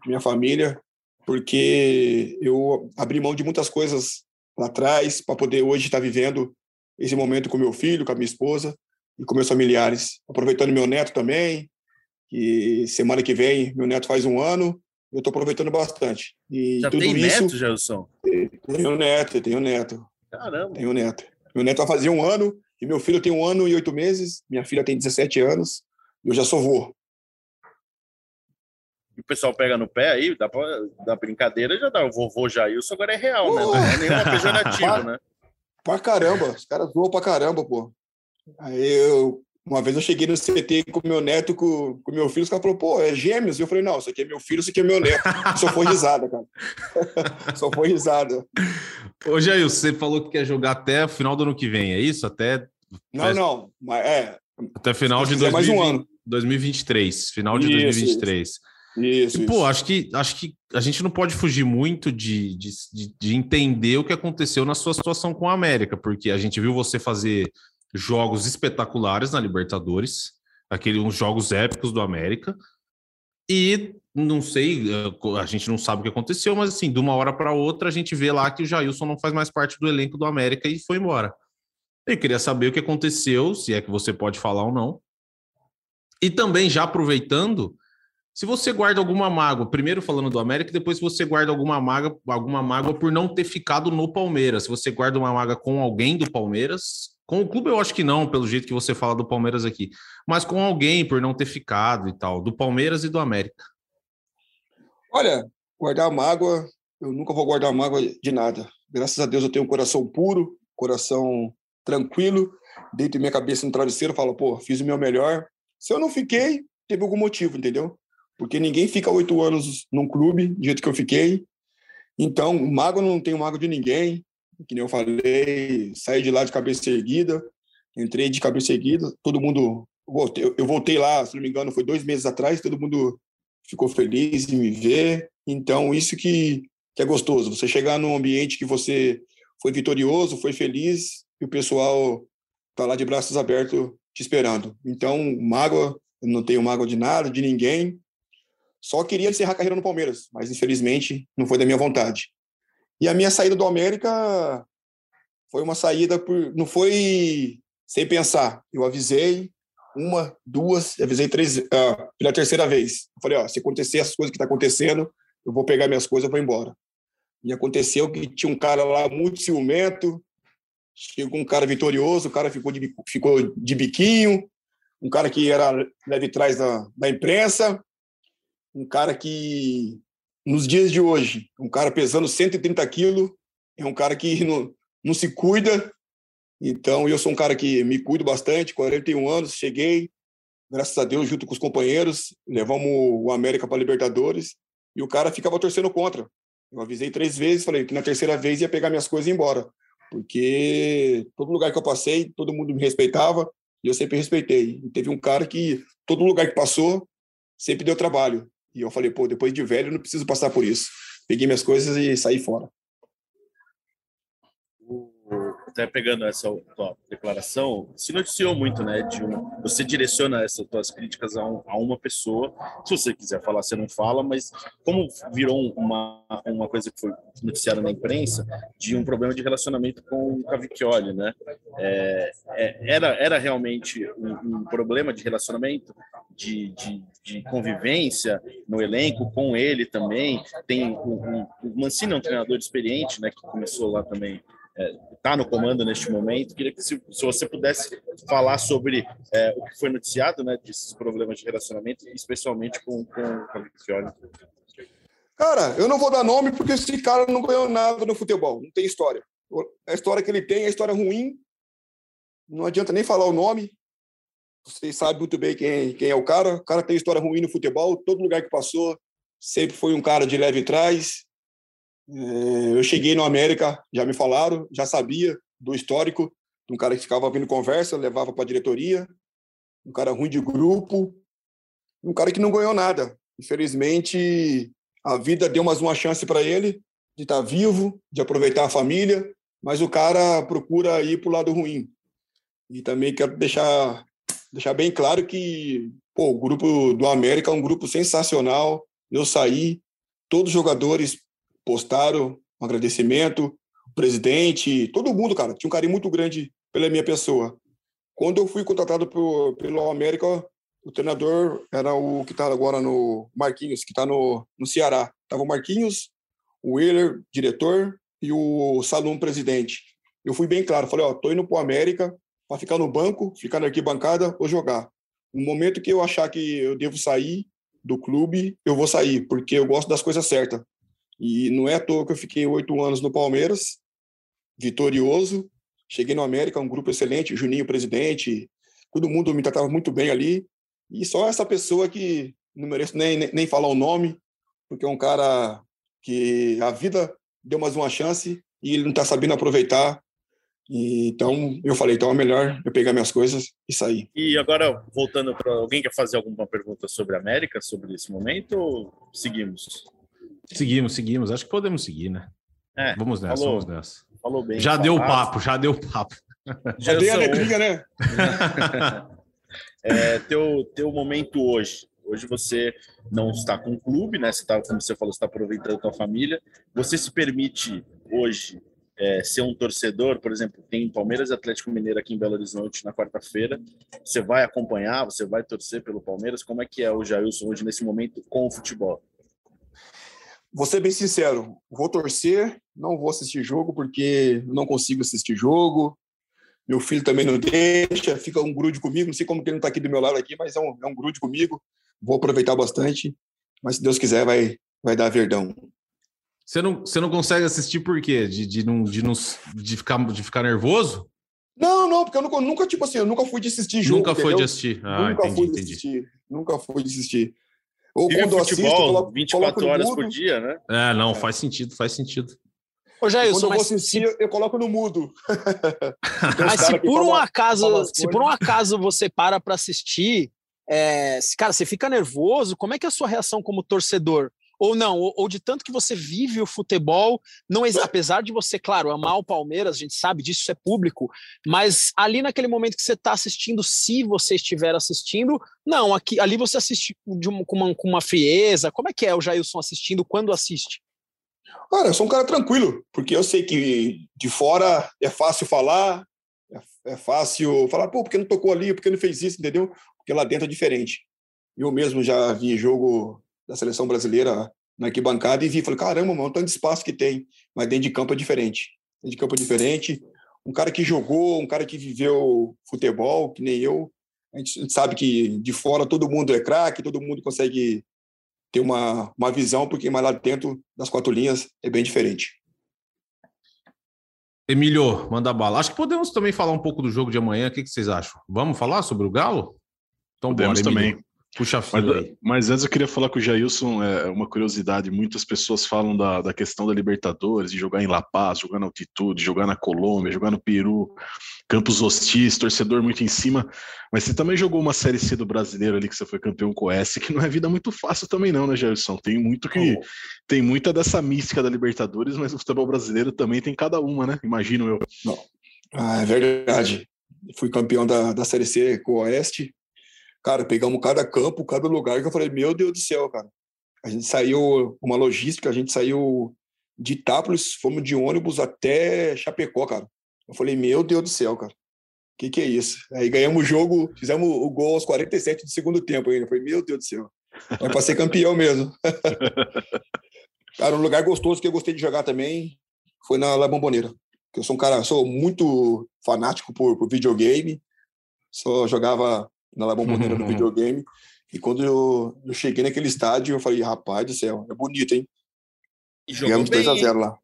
Speaker 5: minha família, porque eu abri mão de muitas coisas lá atrás para poder hoje estar vivendo esse momento com meu filho, com a minha esposa e com meus familiares. Aproveitando meu neto também, que semana que vem meu neto faz um ano eu estou aproveitando bastante. E
Speaker 7: Já tudo tem isso, neto, Gelson?
Speaker 5: Tenho neto, tenho neto.
Speaker 7: Caramba.
Speaker 5: Tenho neto. Meu neto vai fazer um ano, e meu filho tem um ano e oito meses, minha filha tem 17 anos, e eu já sou vô.
Speaker 7: E o pessoal pega no pé aí, dá pra, da brincadeira, já dá. O vovô Jailson agora é real, oh, né? Não é nenhuma pejorativo, né?
Speaker 5: Pra caramba, os caras voam pra caramba, pô. Aí eu uma vez eu cheguei no CT com meu neto, com, com meu filho, os caras falaram, pô, é gêmeos? E eu falei, não, isso aqui é meu filho, isso aqui é meu neto. Só foi risada, cara. Só foi risada.
Speaker 4: Ô, Jair, você falou que quer jogar até o final do ano que vem, é isso? Até.
Speaker 5: Não, não. Mas é.
Speaker 4: Até final de 2020, mais um ano. 2023. Final de isso, 2023. Isso. Isso, e, pô, acho que, acho que a gente não pode fugir muito de, de, de, entender o que aconteceu na sua situação com a América, porque a gente viu você fazer jogos espetaculares na Libertadores, aqueles uns jogos épicos do América. E não sei, eh, a gente não sabe o que aconteceu, mas assim, de uma hora para outra a gente vê lá que o Jailson não faz mais parte do elenco do América e foi embora. Eu queria saber o que aconteceu, se é que você pode falar ou não. E também já aproveitando, se você guarda alguma mágoa, primeiro falando do América, depois se você guarda alguma mágoa, alguma mágoa por não ter ficado no Palmeiras. Se você guarda uma mágoa com alguém do Palmeiras, com o clube eu acho que não, pelo jeito que você fala do Palmeiras aqui, mas com alguém por não ter ficado e tal, do Palmeiras e do América.
Speaker 5: Olha, guardar mágoa, eu nunca vou guardar mágoa de nada. Graças a Deus eu tenho um coração puro, coração tranquilo, deito minha cabeça no travesseiro, falo, pô, fiz o meu melhor. Se eu não fiquei, teve algum motivo, entendeu? Porque ninguém fica oito anos num clube, do jeito que eu fiquei. Então, mágoa não tenho mágoa de ninguém que nem eu falei, saí de lá de cabeça erguida, entrei de cabeça erguida, todo mundo. Eu voltei lá, se não me engano, foi dois meses atrás, todo mundo ficou feliz em me ver. Então, isso que, que é gostoso, você chegar num ambiente que você foi vitorioso, foi feliz, e o pessoal tá lá de braços abertos te esperando. Então, mágoa, eu não tenho mágoa de nada, de ninguém. Só queria encerrar a carreira no Palmeiras, mas infelizmente não foi da minha vontade. E a minha saída do América foi uma saída por. Não foi sem pensar. Eu avisei uma, duas, avisei três, uh, pela terceira vez. Eu falei: ó, se acontecer as coisas que está acontecendo, eu vou pegar minhas coisas e vou embora. E aconteceu que tinha um cara lá muito ciumento, chegou um cara vitorioso, o cara ficou de, ficou de biquinho, um cara que era leve trás da, da imprensa, um cara que, nos dias de hoje, um cara pesando 130 quilos, é um cara que não, não se cuida. Então, eu sou um cara que me cuido bastante, 41 anos, cheguei, graças a Deus, junto com os companheiros, levamos o América para a Libertadores, e o cara ficava torcendo contra. Eu avisei três vezes, falei que na terceira vez ia pegar minhas coisas e ir embora, porque todo lugar que eu passei, todo mundo me respeitava, e eu sempre respeitei. E teve um cara que, todo lugar que passou, sempre deu trabalho. E eu falei, pô, depois de velho, não preciso passar por isso. Peguei minhas coisas e saí fora.
Speaker 7: Até pegando essa tua declaração, se noticiou muito, né? De um, você direciona essas tuas críticas a, um, a, uma pessoa. Se você quiser falar, você não fala, mas como virou uma, uma coisa que foi noticiada na imprensa de um problema de relacionamento com o Cavicchioli, né? É, é, era, era realmente um, um problema de relacionamento de, de, de, convivência no elenco com ele também. Tem o, o Mancini é um treinador experiente, né, que começou lá também, está é, no comando neste momento. Queria que se, se você pudesse falar sobre é, o que foi noticiado, né, desses problemas de relacionamento, especialmente com, com o Cavicchioli.
Speaker 5: Cara, eu não vou dar nome porque esse cara não ganhou nada no futebol, não tem história. A história que ele tem é a história ruim, não adianta nem falar o nome, vocês sabem muito bem quem, quem é o cara. O cara tem história ruim no futebol, todo lugar que passou, sempre foi um cara de leve trás. É, eu cheguei no América, já me falaram, já sabia do histórico, um cara que ficava vindo conversa, levava para a diretoria, um cara ruim de grupo, um cara que não ganhou nada. Infelizmente, a vida deu mais uma chance para ele de estar tá vivo, de aproveitar a família, mas o cara procura ir para o lado ruim. E também quero deixar deixar bem claro que pô, o grupo do América é um grupo sensacional. Eu saí, todos os jogadores postaram um agradecimento, o presidente, todo mundo, cara, tinha um carinho muito grande pela minha pessoa. Quando eu fui contratado por, pelo América, o treinador era o que está agora no Marquinhos, que está no, no Ceará. Tava o Marquinhos, o Willer, diretor, e o Salum, presidente. Eu fui bem claro, falei, ó, tô indo pro América, para ficar no banco, ficar na arquibancada ou jogar. No momento que eu achar que eu devo sair do clube, eu vou sair, porque eu gosto das coisas certas. E não é à toa que eu fiquei oito anos no Palmeiras, vitorioso. Cheguei no América, um grupo excelente, Juninho presidente, todo mundo me tratava muito bem ali. E só essa pessoa que não mereço nem, nem, nem falar o nome, porque é um cara que a vida deu mais uma chance e ele não está sabendo aproveitar e, então, eu falei, então é melhor eu pegar minhas coisas e sair.
Speaker 7: E agora, voltando para alguém quer fazer alguma pergunta sobre a América, sobre esse momento, ou seguimos?
Speaker 4: Seguimos, seguimos. Acho que podemos seguir, né? É, vamos nessa, falou, vamos nessa.
Speaker 7: Falou bem.
Speaker 4: Já deu papo, já deu papo.
Speaker 5: Já dei a letrinha, né?
Speaker 7: é, teu, teu momento hoje. Hoje você não está com o clube, né? Você tá, como você falou, está aproveitando a tua família. Você se permite hoje é, ser um torcedor, por exemplo, tem Palmeiras e Atlético Mineiro aqui em Belo Horizonte na quarta-feira. Você vai acompanhar, você vai torcer pelo Palmeiras. Como é que é o Jailson hoje nesse momento com o futebol?
Speaker 5: Vou ser bem sincero, vou torcer, não vou assistir jogo porque não consigo assistir jogo. Meu filho também não deixa, fica um grude comigo. Não sei como que ele não está aqui do meu lado aqui, mas é um, é um grude comigo. Vou aproveitar bastante, mas se Deus quiser vai vai dar verdão.
Speaker 4: Você não, você não consegue assistir por quê? De, de, não, de, não, de, ficar, de ficar nervoso?
Speaker 5: Não, não, porque eu nunca, nunca, tipo assim, eu nunca fui de assistir jogo.
Speaker 4: Nunca foi de assistir. Ah,
Speaker 5: nunca
Speaker 4: entendi,
Speaker 5: fui
Speaker 4: entendi.
Speaker 5: de assistir. Nunca fui de assistir.
Speaker 7: Ou e quando futebol, assisto, eu coloco, 24 coloco horas por dia, né?
Speaker 4: É, não, é. faz sentido, faz sentido.
Speaker 5: Ô, Jair, quando eu vou assistir, se... eu coloco no mudo.
Speaker 6: mas se por um acaso, se por um acaso você para para assistir, é, cara, você fica nervoso, como é que é a sua reação como torcedor? Ou não? Ou, ou de tanto que você vive o futebol, não apesar de você, claro, amar o Palmeiras, a gente sabe disso, isso é público, mas ali naquele momento que você está assistindo, se você estiver assistindo, não, aqui, ali você assiste uma, com, uma, com uma frieza. Como é que é o Jailson assistindo quando assiste?
Speaker 5: Cara, eu sou um cara tranquilo, porque eu sei que de fora é fácil falar, é, é fácil falar, pô, porque não tocou ali, porque não fez isso, entendeu? Porque lá dentro é diferente. Eu mesmo já vi jogo da seleção brasileira na arquibancada e vi, falei, caramba, mano, tanto espaço que tem, mas dentro de campo é diferente. Dentro de campo é diferente. Um cara que jogou, um cara que viveu futebol, que nem eu, a gente, a gente sabe que de fora todo mundo é craque, todo mundo consegue ter uma, uma visão, porque mais lá dentro das quatro linhas é bem diferente.
Speaker 4: Emílio, manda bala. Acho que podemos também falar um pouco do jogo de amanhã. O que, que vocês acham? Vamos falar sobre o Galo?
Speaker 8: Então, podemos bora, também. Puxa mas, aí. mas antes eu queria falar com o Jailson, é uma curiosidade, muitas pessoas falam da, da questão da Libertadores, de jogar em La Paz, jogar na altitude, jogar na Colômbia, jogar no Peru, campos hostis, torcedor muito em cima, mas você também jogou uma Série C do Brasileiro ali, que você foi campeão com o S, que não é vida muito fácil também não, né, Jailson? Tem muito que... Oh. Tem muita dessa mística da Libertadores, mas o futebol brasileiro também tem cada uma, né? Imagino eu.
Speaker 5: Não. Ah, é verdade. Fui campeão da, da Série C com o Oeste, Cara, pegamos cada campo, cada lugar, que eu falei, meu Deus do céu, cara. A gente saiu, uma logística, a gente saiu de Itápolis, fomos de ônibus até Chapecó, cara. Eu falei, meu Deus do céu, cara. O que, que é isso? Aí ganhamos o jogo, fizemos o gol aos 47 do segundo tempo ainda. Eu falei, meu Deus do céu. É para ser campeão mesmo. cara, um lugar gostoso que eu gostei de jogar também foi na La Bombonera. Eu sou um cara, sou muito fanático por, por videogame. Só jogava na La Bombonera no videogame. E quando eu, eu, cheguei naquele estádio, eu falei, rapaz do céu, é bonito, hein?
Speaker 7: E Ganhamos
Speaker 5: 2x0 lá.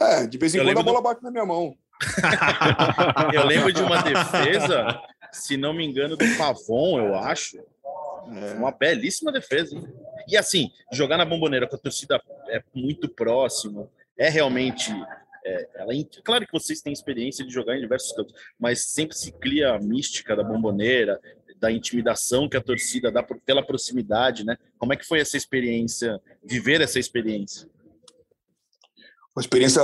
Speaker 5: É, de vez em eu quando a bola do... bate na minha mão.
Speaker 7: eu lembro de uma defesa, se não me engano, do Pavon, eu acho. É. Uma belíssima defesa. Hein? E assim, jogar na bomboneira com a torcida é muito próximo, é realmente. É, ela, claro que vocês têm experiência de jogar em diversos campos, mas sempre se cria a mística da bomboneira, da intimidação que a torcida dá por, pela proximidade, né? Como é que foi essa experiência, viver essa experiência?
Speaker 5: Uma experiência,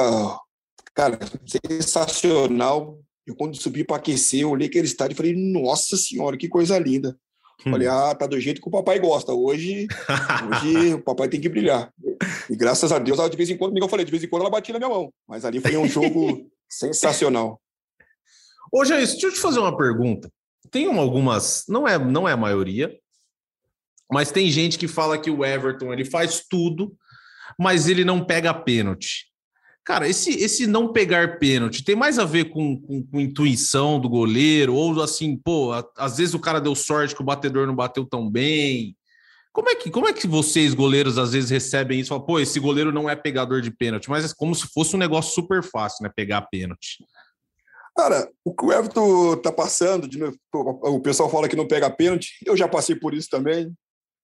Speaker 5: cara, sensacional. Eu quando subi para aquecer, eu olhei aquele estádio e falei, nossa senhora, que coisa linda. Hum. Falei, ah, tá do jeito que o papai gosta. Hoje, hoje o papai tem que brilhar. E graças a Deus, de vez em quando, como eu falei, de vez em quando ela batia na minha mão. Mas ali foi um jogo sensacional.
Speaker 4: Hoje é isso. Deixa eu te fazer uma pergunta tem algumas, não é, não é a maioria, mas tem gente que fala que o Everton ele faz tudo, mas ele não pega pênalti. Cara, esse, esse não pegar pênalti tem mais a ver com, com, com intuição do goleiro, ou assim, pô, a, às vezes o cara deu sorte que o batedor não bateu tão bem. Como é que, como é que vocês, goleiros, às vezes recebem isso? Falam, pô, esse goleiro não é pegador de pênalti, mas é como se fosse um negócio super fácil, né? Pegar pênalti.
Speaker 5: Cara, o que o Everton tá passando, de, o pessoal fala que não pega pênalti, eu já passei por isso também,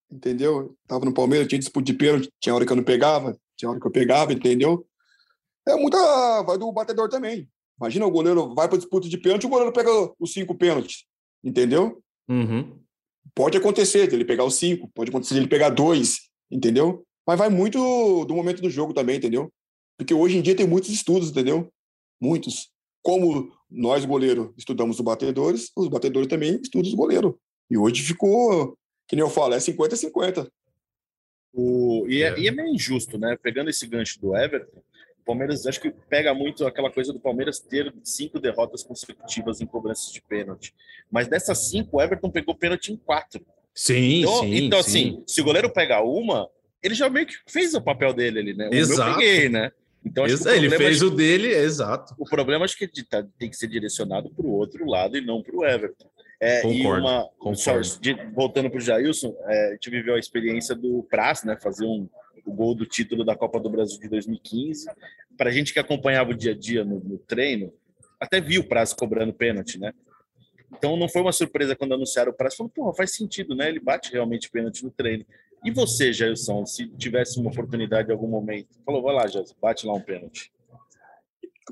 Speaker 5: entendeu? Tava no Palmeiras, tinha disputa de pênalti, tinha hora que eu não pegava, tinha hora que eu pegava, entendeu? É muita. Vai do batedor também. Imagina o goleiro vai para disputa de pênalti, o goleiro pega os cinco pênaltis, entendeu?
Speaker 4: Uhum.
Speaker 5: Pode acontecer dele pegar os cinco, pode acontecer dele pegar dois, entendeu? Mas vai muito do momento do jogo também, entendeu? Porque hoje em dia tem muitos estudos, entendeu? Muitos. Como nós, goleiro, estudamos os batedores, os batedores também estudam os goleiros. E hoje ficou, que nem eu falo, é 50-50.
Speaker 7: O, e, é, e é meio injusto, né? Pegando esse gancho do Everton, o Palmeiras acho que pega muito aquela coisa do Palmeiras ter cinco derrotas consecutivas em cobranças de pênalti. Mas dessas cinco, o Everton pegou pênalti em quatro.
Speaker 4: Sim,
Speaker 7: então,
Speaker 4: sim.
Speaker 7: Então,
Speaker 4: sim.
Speaker 7: assim, se o goleiro pegar uma, ele já meio que fez o papel dele ali, né? O
Speaker 4: Exato.
Speaker 7: eu peguei, né?
Speaker 4: Então, ele fez o dele, exato.
Speaker 7: O problema acho que tá, tem que ser direcionado para o outro lado e não para o Everton. É, concordo, uma, concordo. Só, de, voltando para o Jailson, é, a gente viveu a experiência do Praz, né, fazer um, o gol do título da Copa do Brasil de 2015. Para a gente que acompanhava o dia a dia no, no treino, até viu o Praz cobrando pênalti, né? Então não foi uma surpresa quando anunciaram o Praz, falou, porra, faz sentido, né? Ele bate realmente pênalti no treino. E você, Jailson, se tivesse uma oportunidade em algum momento, falou, vai lá, Jailson, bate lá um pênalti.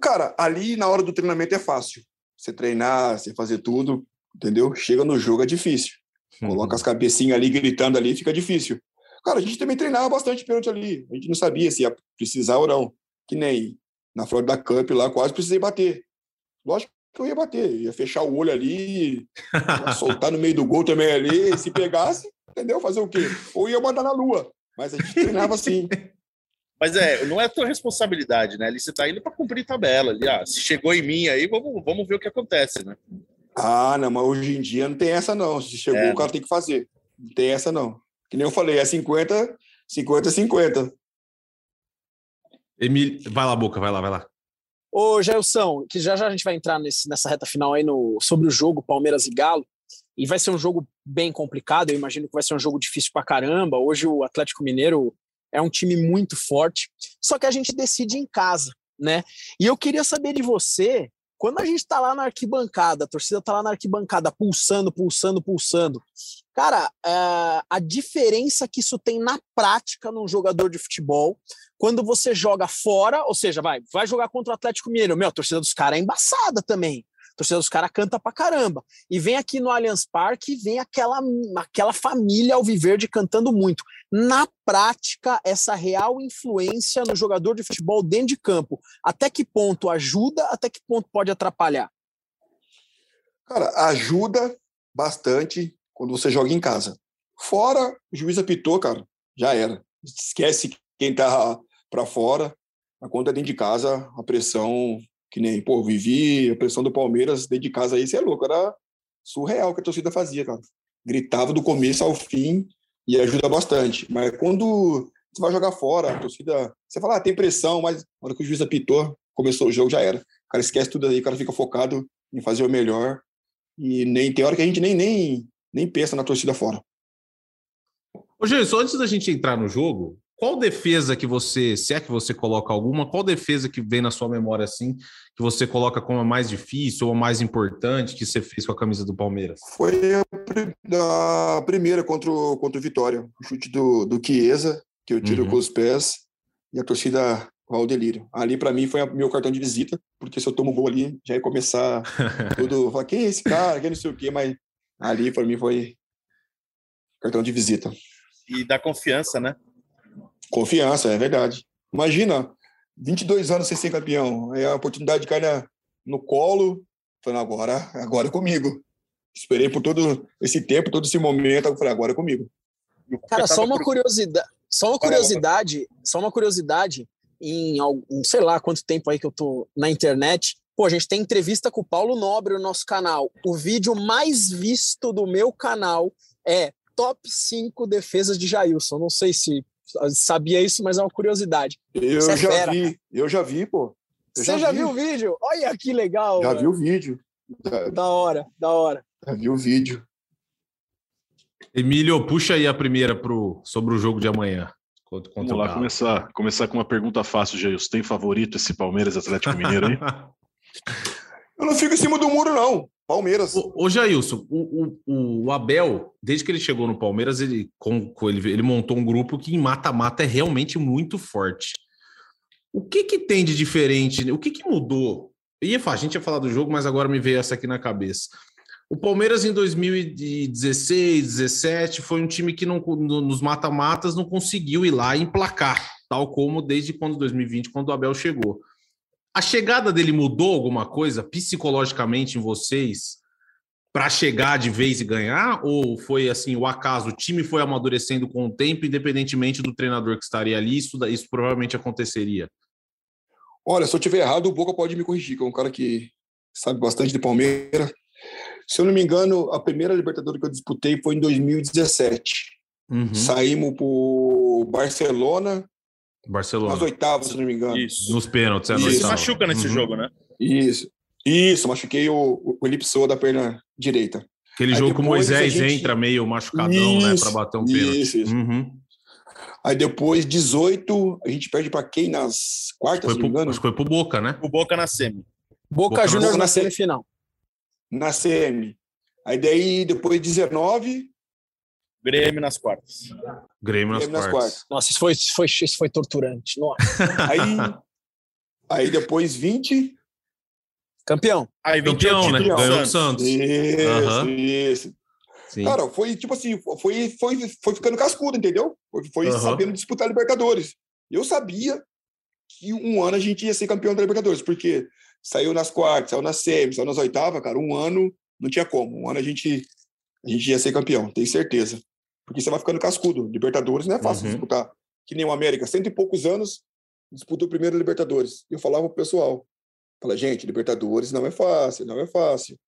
Speaker 5: Cara, ali na hora do treinamento é fácil. Você treinar, você fazer tudo, entendeu? Chega no jogo é difícil. Coloca as cabecinhas ali gritando ali, fica difícil. Cara, a gente também treinava bastante pênalti ali. A gente não sabia se ia precisar ou não. Que nem na Florida Cup lá, quase precisei bater. Lógico que eu ia bater, ia fechar o olho ali, soltar no meio do gol também ali, se pegasse, entendeu? Fazer o quê? Ou ia mandar na lua. Mas a gente treinava assim.
Speaker 7: Mas é, não é tua responsabilidade, né? Ali você tá indo para cumprir tabela. Ali, ah, se chegou em mim aí, vamos, vamos ver o que acontece, né?
Speaker 5: Ah, não, mas hoje em dia não tem essa não. Se chegou, é. o cara tem que fazer. Não tem essa não. Que nem eu falei, é 50, 50, 50.
Speaker 4: Emílio, vai lá, Boca, vai lá, vai lá.
Speaker 6: Ô, Jailson, que já já a gente vai entrar nesse, nessa reta final aí no, sobre o jogo Palmeiras e Galo, e vai ser um jogo bem complicado, eu imagino que vai ser um jogo difícil pra caramba. Hoje o Atlético Mineiro é um time muito forte, só que a gente decide em casa, né? E eu queria saber de você, quando a gente está lá na arquibancada, a torcida está lá na arquibancada, pulsando, pulsando, pulsando. Cara, é, a diferença que isso tem na prática num jogador de futebol, quando você joga fora, ou seja, vai, vai jogar contra o Atlético Mineiro, meu, a torcida dos caras é embaçada também. A torcida dos caras canta pra caramba. E vem aqui no Allianz Parque, vem aquela, aquela família alviverde cantando muito. Na prática, essa real influência no jogador de futebol dentro de campo, até que ponto ajuda, até que ponto pode atrapalhar?
Speaker 5: Cara, ajuda bastante quando você joga em casa. Fora, o juiz apitou, cara, já era. Esquece quem tá para fora. A conta dentro de casa, a pressão que nem, pô, vivi a pressão do Palmeiras dentro de casa aí, você é louco, era surreal que a torcida fazia, cara. Gritava do começo ao fim e ajuda bastante. Mas quando você vai jogar fora, a torcida, você fala, ah, tem pressão, mas na hora que o juiz apitou, começou o jogo, já era. O cara esquece tudo aí, o cara fica focado em fazer o melhor. E nem tem hora que a gente nem, nem, nem pensa na torcida fora.
Speaker 4: Ô, Gilson, antes da gente entrar no jogo, qual defesa que você, se é que você coloca alguma, qual defesa que vem na sua memória assim, que você coloca como a mais difícil ou a mais importante que você fez com a camisa do Palmeiras?
Speaker 5: Foi a, a primeira contra o, contra o Vitória, o chute do, do Chiesa, que eu tiro uhum. com os pés, e a torcida ao delírio. Ali, para mim, foi meu cartão de visita, porque se eu tomo gol ali, já ia começar tudo. Falar, quem é esse cara? Quem não sei o quê, mas ali, para mim, foi cartão de visita.
Speaker 7: E dá confiança, né?
Speaker 5: Confiança, é verdade. Imagina, 22 anos sem ser campeão, é a oportunidade de cair no colo, falando agora, agora é comigo. Esperei por todo esse tempo, todo esse momento, eu falei agora é comigo.
Speaker 6: Cara, só uma curiosidade, só uma curiosidade, só uma curiosidade em algum, sei lá quanto tempo aí que eu tô na internet, Pô, a gente tem entrevista com o Paulo Nobre no nosso canal. O vídeo mais visto do meu canal é top 5 defesas de Jailson. Não sei se sabia isso, mas é uma curiosidade.
Speaker 5: Eu é já fera, vi, cara. eu já vi, pô.
Speaker 6: Eu Você já, já viu o vídeo? Olha que legal.
Speaker 5: Já mano. vi o vídeo.
Speaker 6: Da hora, da hora.
Speaker 5: Já vi o vídeo.
Speaker 4: Emílio, puxa aí a primeira pro, sobre o jogo de amanhã.
Speaker 8: Vamos lá, começar, começar com uma pergunta fácil, Jailson. Tem favorito esse Palmeiras Atlético Mineiro aí?
Speaker 5: eu não fico em cima do muro, não. Palmeiras.
Speaker 4: Ô, Jailson, o, o, o, Abel, desde que ele chegou no Palmeiras, ele, com, ele, ele montou um grupo que em mata-mata é realmente muito forte. O que que tem de diferente? O que que mudou? Ia, a gente ia falar do jogo, mas agora me veio essa aqui na cabeça. O Palmeiras em 2016, 17 foi um time que não, nos mata-matas não conseguiu ir lá e emplacar, tal como desde quando 2020, quando o Abel chegou. A chegada dele mudou alguma coisa psicologicamente em vocês para chegar de vez e ganhar? Ou foi assim, o acaso, o time foi amadurecendo com o tempo, independentemente do treinador que estaria ali, isso, isso provavelmente aconteceria?
Speaker 5: Olha, se eu tiver errado, o Boca pode me corrigir, que é um cara que sabe bastante de Palmeiras. Se eu não me engano, a primeira Libertadores que eu disputei foi em 2017. Uhum. Saímos por Barcelona
Speaker 4: Barcelona.
Speaker 5: Nas oitavas, se não me engano.
Speaker 4: Isso. Nos pênaltis, é
Speaker 7: Isso. machuca nesse uhum. jogo, né?
Speaker 5: Isso. Isso, machuquei o, o elipsou da perna direita.
Speaker 4: Aquele Aí jogo que o Moisés gente... entra meio machucadão, isso, né, para bater um pênalti. Isso, isso. Uhum.
Speaker 5: Aí depois, 18, a gente perde para quem nas quartas,
Speaker 4: foi se não me engano? Acho que foi pro Boca, né?
Speaker 7: O Boca na semi.
Speaker 6: Boca, Boca Juniors na semifinal.
Speaker 5: Na semi. Aí daí, depois 19,
Speaker 7: Grêmio nas quartas.
Speaker 4: Grêmio nas, Grêmio nas quartas. quartas.
Speaker 6: Nossa, isso foi, isso foi, isso foi torturante. Nossa.
Speaker 5: Aí, aí depois 20.
Speaker 6: Campeão.
Speaker 4: Aí campeão, né? Ganhou o Santos.
Speaker 5: Isso, uhum. isso. Sim. Cara, foi tipo assim, foi, foi, foi ficando cascudo, entendeu? Foi, foi uhum. sabendo disputar Libertadores. Eu sabia que um ano a gente ia ser campeão da Libertadores, porque saiu nas quartas, saiu nas semis, saiu nas oitavas, cara, um ano não tinha como. Um ano a gente, a gente ia ser campeão, tenho certeza. Porque você vai ficando cascudo. Libertadores não é fácil uhum. disputar. Que nem o América, cento e poucos anos, disputou o primeiro Libertadores. Eu falava pro pessoal, fala, gente, Libertadores não é fácil, não é fácil.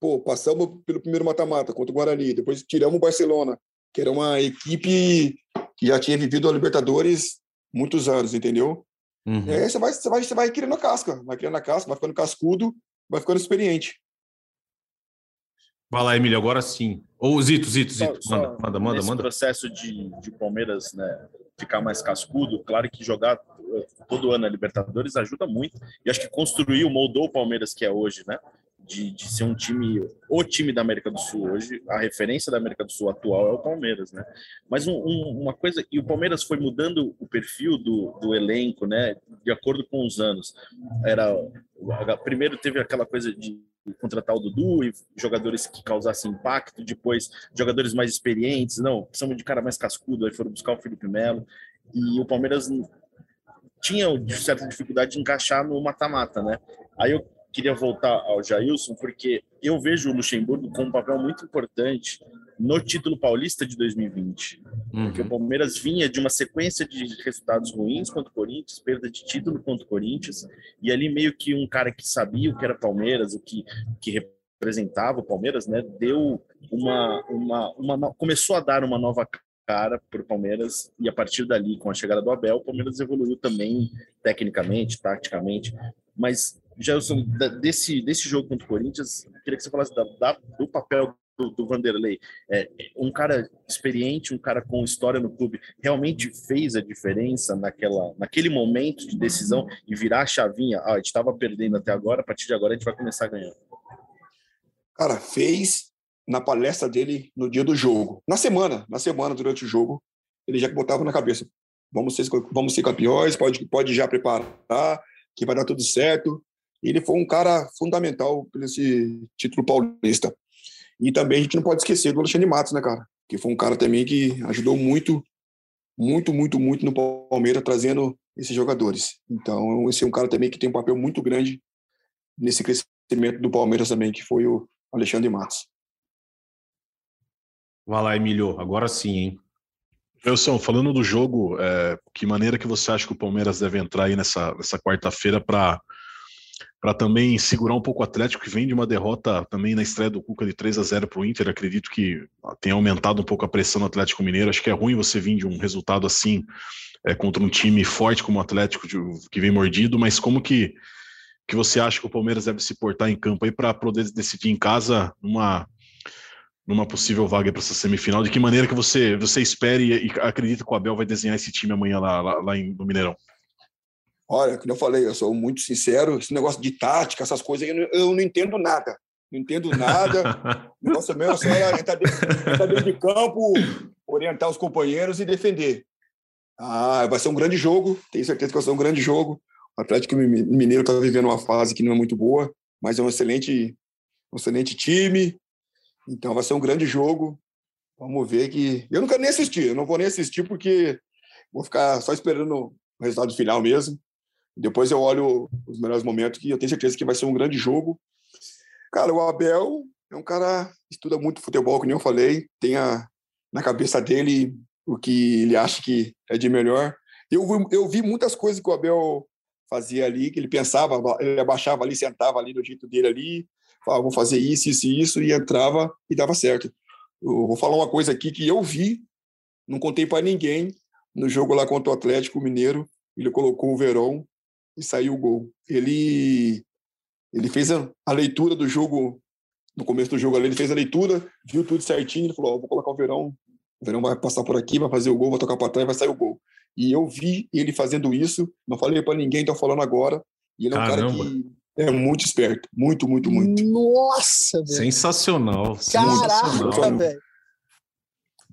Speaker 5: Pô, passamos pelo primeiro mata-mata contra o Guarani, depois tiramos o Barcelona, que era uma equipe que já tinha vivido a Libertadores muitos anos, entendeu? Uhum. E aí você vai, você, vai, você vai criando a casca, vai criando a casca, vai ficando cascudo, vai ficando experiente.
Speaker 4: Vai lá, Emílio, agora sim. Ou Zito, Zito, Zito, só, manda, manda, manda.
Speaker 7: Nesse
Speaker 4: manda.
Speaker 7: processo de, de Palmeiras né, ficar mais cascudo, claro que jogar todo ano a Libertadores ajuda muito. E acho que construiu, moldou o Palmeiras que é hoje, né? de, de, ser um time, o time da América do Sul hoje, a referência da América do Sul atual é o Palmeiras, né? Mas um, um, uma coisa, e o Palmeiras foi mudando o perfil do, do elenco, né? De acordo com os anos. Era primeiro teve aquela coisa de contratar o Dudu e jogadores que causassem impacto, depois jogadores mais experientes, não, precisamos de cara mais cascudo, aí foram buscar o Felipe Melo, e o Palmeiras tinha certa dificuldade de encaixar no mata-mata, né? Aí eu queria voltar ao Jailson, porque eu vejo o Luxemburgo com um papel muito importante no título paulista de 2020. Uhum. Porque o Palmeiras vinha de uma sequência de resultados ruins contra o Corinthians, perda de título contra o Corinthians, e ali meio que um cara que sabia o que era Palmeiras, o que, que representava o Palmeiras, né, deu uma, uma, uma começou a dar uma nova cara para o Palmeiras e a partir dali, com a chegada do Abel, o Palmeiras evoluiu também tecnicamente, taticamente, mas Gelson, desse, desse jogo contra o Corinthians, queria que você falasse da, da, do papel do, do Vanderlei. É, um cara experiente, um cara com história no clube, realmente fez a diferença naquela, naquele momento de decisão e virar a chavinha. Ah, a gente estava perdendo até agora, a partir de agora a gente vai começar a ganhar.
Speaker 5: Cara, fez na palestra dele no dia do jogo. Na semana, na semana, durante o jogo, ele já botava na cabeça: vamos ser, vamos ser campeões, pode, pode já preparar, que vai dar tudo certo ele foi um cara fundamental para esse título paulista. E também a gente não pode esquecer do Alexandre Matos, né, cara? Que foi um cara também que ajudou muito, muito, muito, muito no Palmeiras, trazendo esses jogadores. Então, esse é um cara também que tem um papel muito grande nesse crescimento do Palmeiras também, que foi o Alexandre Matos.
Speaker 4: Vai lá, Emílio, agora sim, hein?
Speaker 8: Wilson, falando do jogo, é, que maneira que você acha que o Palmeiras deve entrar aí nessa, nessa quarta-feira para para também segurar um pouco o Atlético, que vem de uma derrota também na estreia do Cuca de 3 a 0 para o Inter. Acredito que tenha aumentado um pouco a pressão no Atlético Mineiro. Acho que é ruim você vir de um resultado assim é, contra um time forte como o Atlético, de, que vem mordido, mas como que, que você acha que o Palmeiras deve se portar em campo aí para poder decidir em casa numa, numa possível vaga para essa semifinal? De que maneira que você, você espere e acredita que o Abel vai desenhar esse time amanhã lá, lá, lá em, no Mineirão?
Speaker 5: Olha, como eu falei, eu sou muito sincero, esse negócio de tática, essas coisas, eu não, eu não entendo nada. Não entendo nada. o negócio meu é só entrar dentro, entrar dentro de campo, orientar os companheiros e defender. Ah, vai ser um grande jogo, tenho certeza que vai ser um grande jogo. O Atlético Mineiro está vivendo uma fase que não é muito boa, mas é um excelente, um excelente time. Então vai ser um grande jogo. Vamos ver que. Eu não quero nem assistir, eu não vou nem assistir porque vou ficar só esperando o resultado final mesmo. Depois eu olho os melhores momentos e eu tenho certeza que vai ser um grande jogo. Cara, o Abel é um cara que estuda muito futebol, como eu falei, tem a, na cabeça dele o que ele acha que é de melhor. Eu, eu vi muitas coisas que o Abel fazia ali, que ele pensava, ele abaixava ali, sentava ali no jeito dele ali, falava, vou fazer isso, isso e isso, e entrava e dava certo. Eu vou falar uma coisa aqui que eu vi, não contei para ninguém, no jogo lá contra o Atlético Mineiro, ele colocou o Verón e saiu o gol. Ele ele fez a, a, leitura do jogo no começo do jogo ali, ele fez a leitura, viu tudo certinho, ele falou: oh, vou colocar o Verão, o Verão vai passar por aqui, vai fazer o gol, vai tocar para trás, vai sair o gol. E eu vi ele fazendo isso, não falei para ninguém, tô falando agora. E ele é um Caramba. cara que é muito esperto, muito, muito, muito.
Speaker 6: Nossa, velho.
Speaker 4: Sensacional.
Speaker 6: Caraca, velho.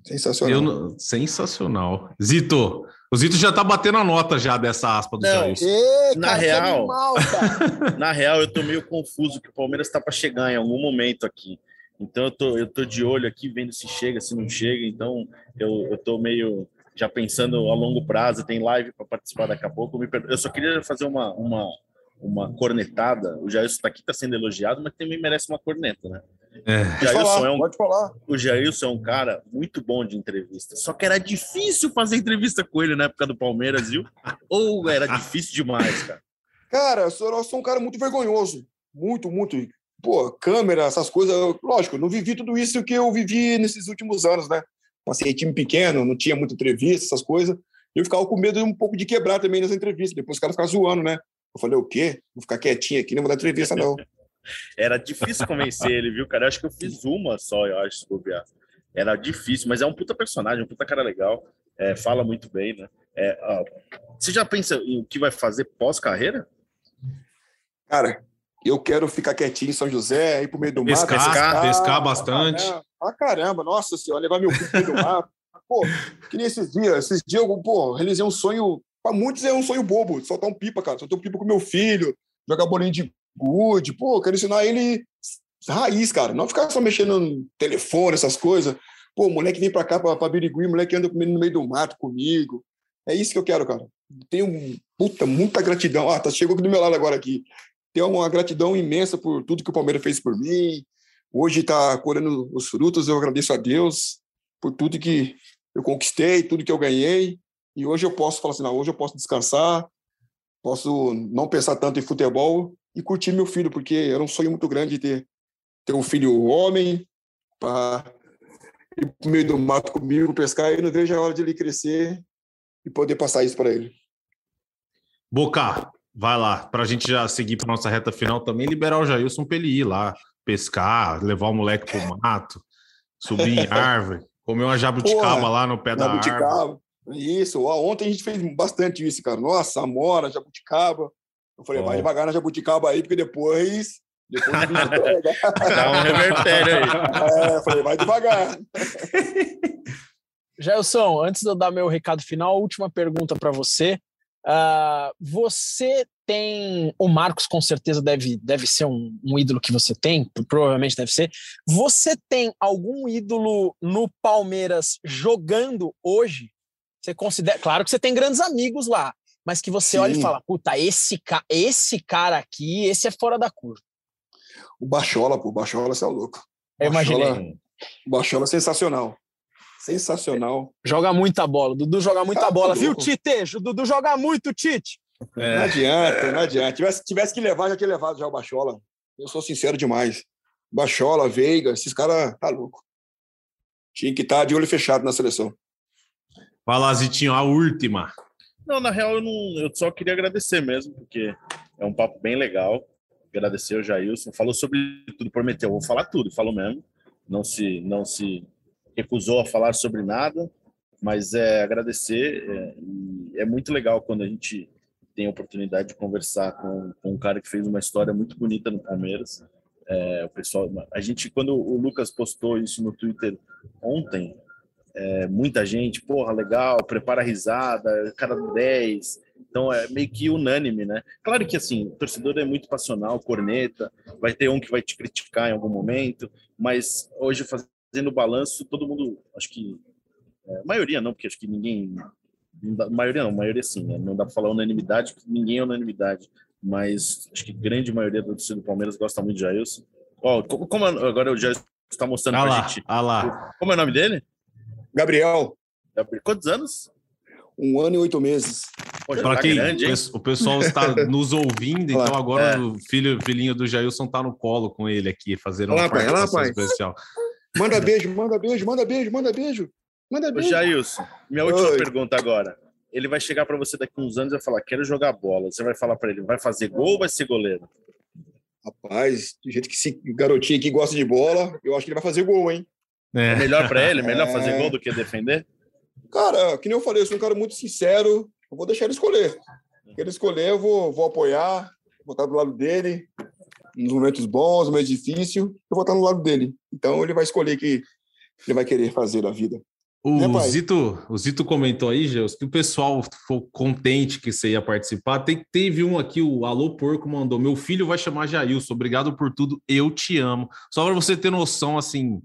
Speaker 5: Sensacional.
Speaker 4: Eu, sensacional. Zito, o Zito já tá batendo a nota já dessa aspa do
Speaker 7: Não, Jair. Na real, animal, na real, eu tô meio confuso que o Palmeiras tá para chegar em algum momento aqui. Então eu tô, eu tô de olho aqui, vendo se chega, se não chega. Então eu, eu tô meio já pensando a longo prazo. Tem live para participar daqui a pouco. Eu só queria fazer uma, uma, uma cornetada. O Jailson está aqui, está sendo elogiado, mas também merece uma corneta, né?
Speaker 5: É. Jailson falar, é um, pode falar.
Speaker 7: O Jailson é um cara muito bom de entrevista. Só que era difícil fazer entrevista com ele na época do Palmeiras, viu? Ou era difícil demais, cara?
Speaker 5: Cara, eu sou, eu sou um cara muito vergonhoso. Muito, muito. Pô, câmera, essas coisas. Lógico, não vivi tudo isso que eu vivi nesses últimos anos, né? Passei time pequeno, não tinha muita entrevista, essas coisas. Eu ficava com medo um pouco de quebrar também nas entrevistas. Depois os caras ficavam zoando, né? Eu falei, o quê? Vou ficar quietinho aqui, não vou dar entrevista, não.
Speaker 7: Era difícil convencer ele, viu, cara? Eu acho que eu fiz uma só, eu acho, bobear. Era difícil, mas é um puta personagem, um puta cara legal. É, fala muito bem, né? É, ó, você já pensa em o que vai fazer pós-carreira?
Speaker 5: Cara, eu quero ficar quietinho em São José, ir pro meio do
Speaker 4: pescar,
Speaker 5: mar.
Speaker 4: Pescar, pescar bastante.
Speaker 5: Ah, ah, caramba, nossa senhora, levar meu filho pro meio do mar. Pô, que nem esses dias. Esses dias eu, pô, realizei um sonho. Para muitos é um sonho bobo, soltar um pipa, cara. Soltar um pipa com meu filho, jogar bolinho de good. Pô, eu quero ensinar ele raiz, cara. Não ficar só mexendo no telefone, essas coisas. Pô, moleque vem pra cá, pra, pra Birigui, moleque anda comigo no meio do mato comigo. É isso que eu quero, cara. Tenho, puta, muita gratidão. Ah, tá, chegou aqui do meu lado agora aqui. Tenho uma gratidão imensa por tudo que o Palmeiras fez por mim. Hoje está colhendo os frutos. Eu agradeço a Deus por tudo que eu conquistei, tudo que eu ganhei. E hoje eu posso falar assim, não, hoje eu posso descansar, posso não pensar tanto em futebol e curtir meu filho, porque era um sonho muito grande ter, ter um filho homem para ir no meio do mato comigo, pescar, e não vejo a hora de ele crescer e poder passar isso para ele.
Speaker 4: Boca, vai lá, para a gente já seguir para nossa reta final também, liberar o Jailson para ele ir lá pescar, levar o moleque pro mato, subir em árvore, comer uma jabuticaba Porra, lá no pé da árvore.
Speaker 5: Isso, ontem a gente fez bastante isso, cara. Nossa, amora, jabuticaba. Eu falei, vai devagar na jabuticaba aí, porque depois. Depois
Speaker 7: Dá um revertério aí.
Speaker 5: É, eu falei, vai devagar.
Speaker 6: Jailson, antes de eu dar meu recado final, última pergunta para você. Uh, você tem. O Marcos, com certeza, deve, deve ser um, um, ídolo que você tem, provavelmente deve ser. Você tem algum ídolo no Palmeiras jogando hoje? Você considera. Claro que você tem grandes amigos lá, mas que você Sim. olha e fala: puta, esse, ca... esse cara aqui, esse é fora da curva.
Speaker 5: O Bachola, pô, o Bachola, você é louco.
Speaker 6: Eu imaginei.
Speaker 5: O Bachola é sensacional. Sensacional.
Speaker 6: Joga muita bola. Dudu joga muita ah, bola, viu, Tite? O Dudu joga muito, Tite.
Speaker 5: É. Não adianta, não adianta. Tivesse, tivesse que levar, já tinha levado já o Bachola. Eu sou sincero demais. Bachola, Veiga, esses caras tá louco. Tinha que estar tá de olho fechado na seleção.
Speaker 4: Fala, Zitinho, a última.
Speaker 7: Não, na real, eu, não, eu só queria agradecer mesmo, porque é um papo bem legal. Agradecer o Jailson. Falou sobre tudo, prometeu. Vou falar tudo, falou mesmo. Não se, não se recusou a falar sobre nada, mas é agradecer. É, é muito legal quando a gente tem a oportunidade de conversar com, com um cara que fez uma história muito bonita no Palmeiras. É, o pessoal, a gente, quando o Lucas postou isso no Twitter ontem, é, muita gente, porra, legal, prepara a risada, cara do 10. Então é meio que unânime, né? Claro que assim, o torcedor é muito passional, corneta, vai ter um que vai te criticar em algum momento, mas hoje fazendo balanço, todo mundo, acho que é, maioria não, porque acho que ninguém dá, maioria não, maioria sim, né? não dá para falar unanimidade, porque ninguém é unanimidade, mas acho que grande maioria do torcedor do Palmeiras gosta muito de Jailson. Ó, como, como agora o Jailson está mostrando ah
Speaker 4: para
Speaker 7: gente.
Speaker 4: Ah lá.
Speaker 7: Como é o nome dele?
Speaker 5: Gabriel.
Speaker 7: Quantos anos?
Speaker 5: Um ano e oito meses.
Speaker 4: Para tá quem grande, o pessoal está nos ouvindo, então agora é. o filho, filhinho do Jailson está no colo com ele aqui, fazendo
Speaker 5: uma participação especial. Manda beijo, manda beijo, manda beijo, manda beijo. Manda beijo.
Speaker 7: Ô, Jailson, minha última Oi. pergunta agora. Ele vai chegar para você daqui uns anos e vai falar: quero jogar bola. Você vai falar para ele: vai fazer gol ou vai ser goleiro?
Speaker 5: Rapaz, do jeito que esse garotinho aqui gosta de bola, eu acho que ele vai fazer gol, hein?
Speaker 7: É, é melhor para ele? Melhor é... fazer gol do que defender?
Speaker 5: Cara, que nem eu falei, eu sou um cara muito sincero. Eu vou deixar ele escolher. Se ele escolher, eu vou, vou apoiar, vou estar do lado dele. Nos momentos bons, nos momentos difíceis, eu vou estar do lado dele. Então, ele vai escolher o que ele vai querer fazer da vida.
Speaker 4: O, né, Zito, o Zito comentou aí, Geus, que o pessoal ficou contente que você ia participar. Tem, teve um aqui, o Alô Porco mandou: Meu filho vai chamar Jailson, obrigado por tudo, eu te amo. Só para você ter noção, assim,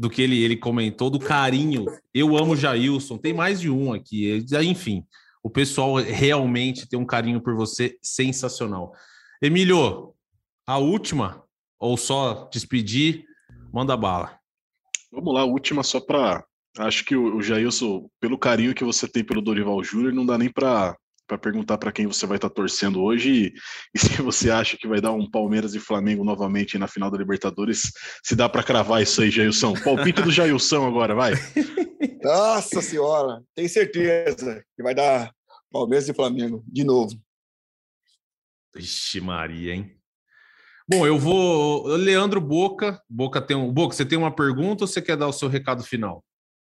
Speaker 4: do que ele, ele comentou, do carinho. Eu amo Jailson, tem mais de um aqui. Enfim, o pessoal realmente tem um carinho por você sensacional. Emílio, a última, ou só despedir, manda bala.
Speaker 8: Vamos lá, a última só para Acho que o, Jailson, pelo carinho que você tem pelo Dorival Júnior, não dá nem para para perguntar para quem você vai estar tá torcendo hoje e, e, se você acha que vai dar um Palmeiras e Flamengo novamente na final da Libertadores, se dá para cravar isso aí, Jailson. Palpite do Jailson agora, vai.
Speaker 5: Nossa senhora, tenho certeza que vai dar Palmeiras e Flamengo de novo.
Speaker 4: Ixi, Maria, hein? Bom, eu vou. Leandro Boca. Boca tem um. Boca, você tem uma pergunta ou você quer dar o seu recado final?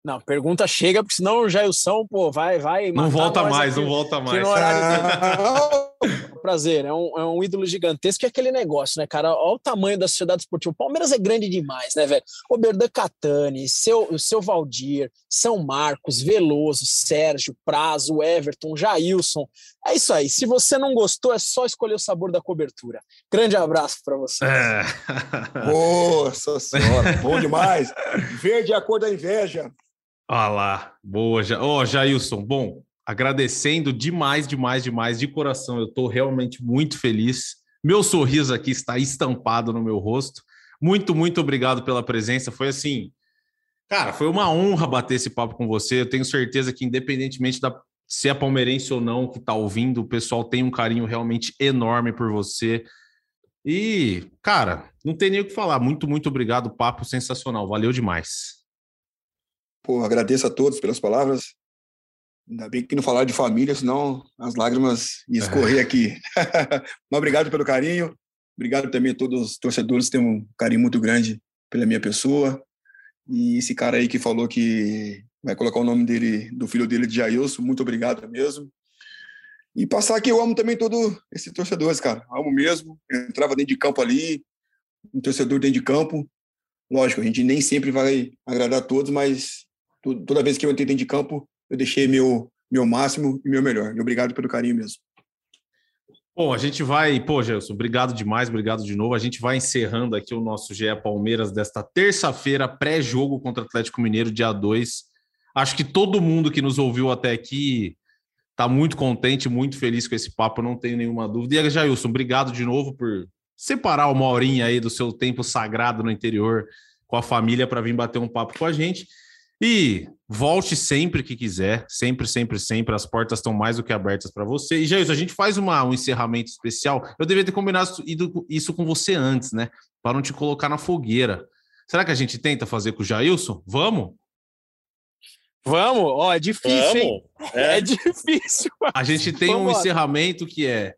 Speaker 6: Não, pergunta chega, porque senão o Jailson, pô, vai, vai.
Speaker 4: Não volta mais, aqui, não volta mais. Horário
Speaker 6: Prazer, é um, é um ídolo gigantesco e é aquele negócio, né, cara? Olha o tamanho da sociedade esportiva. O Palmeiras é grande demais, né, velho? Oberdan Catani, seu, seu Valdir, São Marcos, Veloso, Sérgio, Prazo, Everton, Jailson. É isso aí. Se você não gostou, é só escolher o sabor da cobertura. Grande abraço para você. É.
Speaker 5: Nossa senhora, bom demais. Verde é a cor da inveja.
Speaker 4: Olha lá, boa. Ó, oh, Jailson, bom, agradecendo demais, demais, demais, de coração. Eu estou realmente muito feliz. Meu sorriso aqui está estampado no meu rosto. Muito, muito obrigado pela presença. Foi assim, cara, foi uma honra bater esse papo com você. Eu tenho certeza que, independentemente da se é palmeirense ou não que está ouvindo, o pessoal tem um carinho realmente enorme por você. E, cara, não tem nem o que falar. Muito, muito obrigado. Papo sensacional. Valeu demais.
Speaker 5: Pô, agradeço a todos pelas palavras. Ainda bem que não falar de família, senão as lágrimas iam escorrer aqui. Mas obrigado pelo carinho. Obrigado também a todos os torcedores que têm um carinho muito grande pela minha pessoa. E esse cara aí que falou que vai colocar o nome dele, do filho dele de Jailson, muito obrigado mesmo. E passar que eu amo também todos esses torcedores, cara. Amo mesmo. Eu entrava dentro de campo ali, um torcedor dentro de campo. Lógico, a gente nem sempre vai agradar a todos, mas toda vez que eu entrei dentro de campo, eu deixei meu, meu máximo e meu melhor. E obrigado pelo carinho mesmo.
Speaker 4: Bom, a gente vai, pô, Gelson, obrigado demais, obrigado de novo. A gente vai encerrando aqui o nosso GE Palmeiras desta terça-feira, pré-jogo contra o Atlético Mineiro, dia 2. Acho que todo mundo que nos ouviu até aqui está muito contente, muito feliz com esse papo, não tenho nenhuma dúvida. E Jailson, obrigado de novo por separar uma horinha aí do seu tempo sagrado no interior com a família para vir bater um papo com a gente. E volte sempre que quiser, sempre, sempre, sempre. As portas estão mais do que abertas para você. E, Jair, a gente faz uma, um encerramento especial. Eu deveria ter combinado isso com você antes, né? Para não te colocar na fogueira. Será que a gente tenta fazer com o Jailson? Vamos?
Speaker 6: Vamos? Ó, oh, é difícil, Vamos. hein? É, é difícil.
Speaker 4: A gente tem Vamos um lá. encerramento que é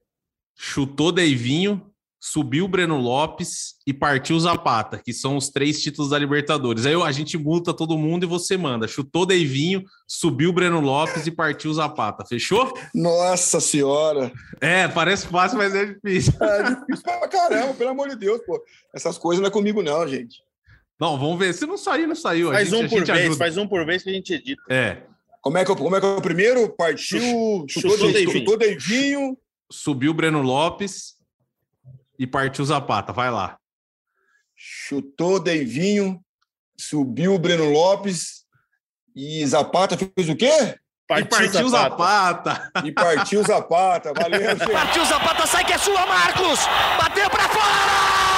Speaker 4: chutou Deivinho, subiu o Breno Lopes e partiu o Zapata, que são os três títulos da Libertadores. Aí a gente multa todo mundo e você manda. Chutou Deivinho, subiu o Breno Lopes e partiu o Zapata. Fechou?
Speaker 5: Nossa senhora!
Speaker 4: É, parece fácil, mas é difícil.
Speaker 5: É difícil pra caramba, pelo amor de Deus, pô. Essas coisas não é comigo não, gente.
Speaker 4: Não, vamos ver. Se não sair, não saiu.
Speaker 7: Faz
Speaker 4: gente,
Speaker 7: um por vez, ajuda. faz um por vez que a gente edita.
Speaker 4: É.
Speaker 5: Como é que, como é, que é o primeiro? Partiu, chutou, chutou, Deivinho. chutou Deivinho.
Speaker 4: Subiu o Breno Lopes e partiu Zapata. Vai lá.
Speaker 5: Chutou Deivinho, subiu o Breno Lopes e Zapata fez o quê?
Speaker 4: Partiu, e partiu Zapata.
Speaker 5: Zapata. E partiu Zapata. Valeu, gente.
Speaker 3: Partiu Zapata, sai que é sua, Marcos! Bateu para fora!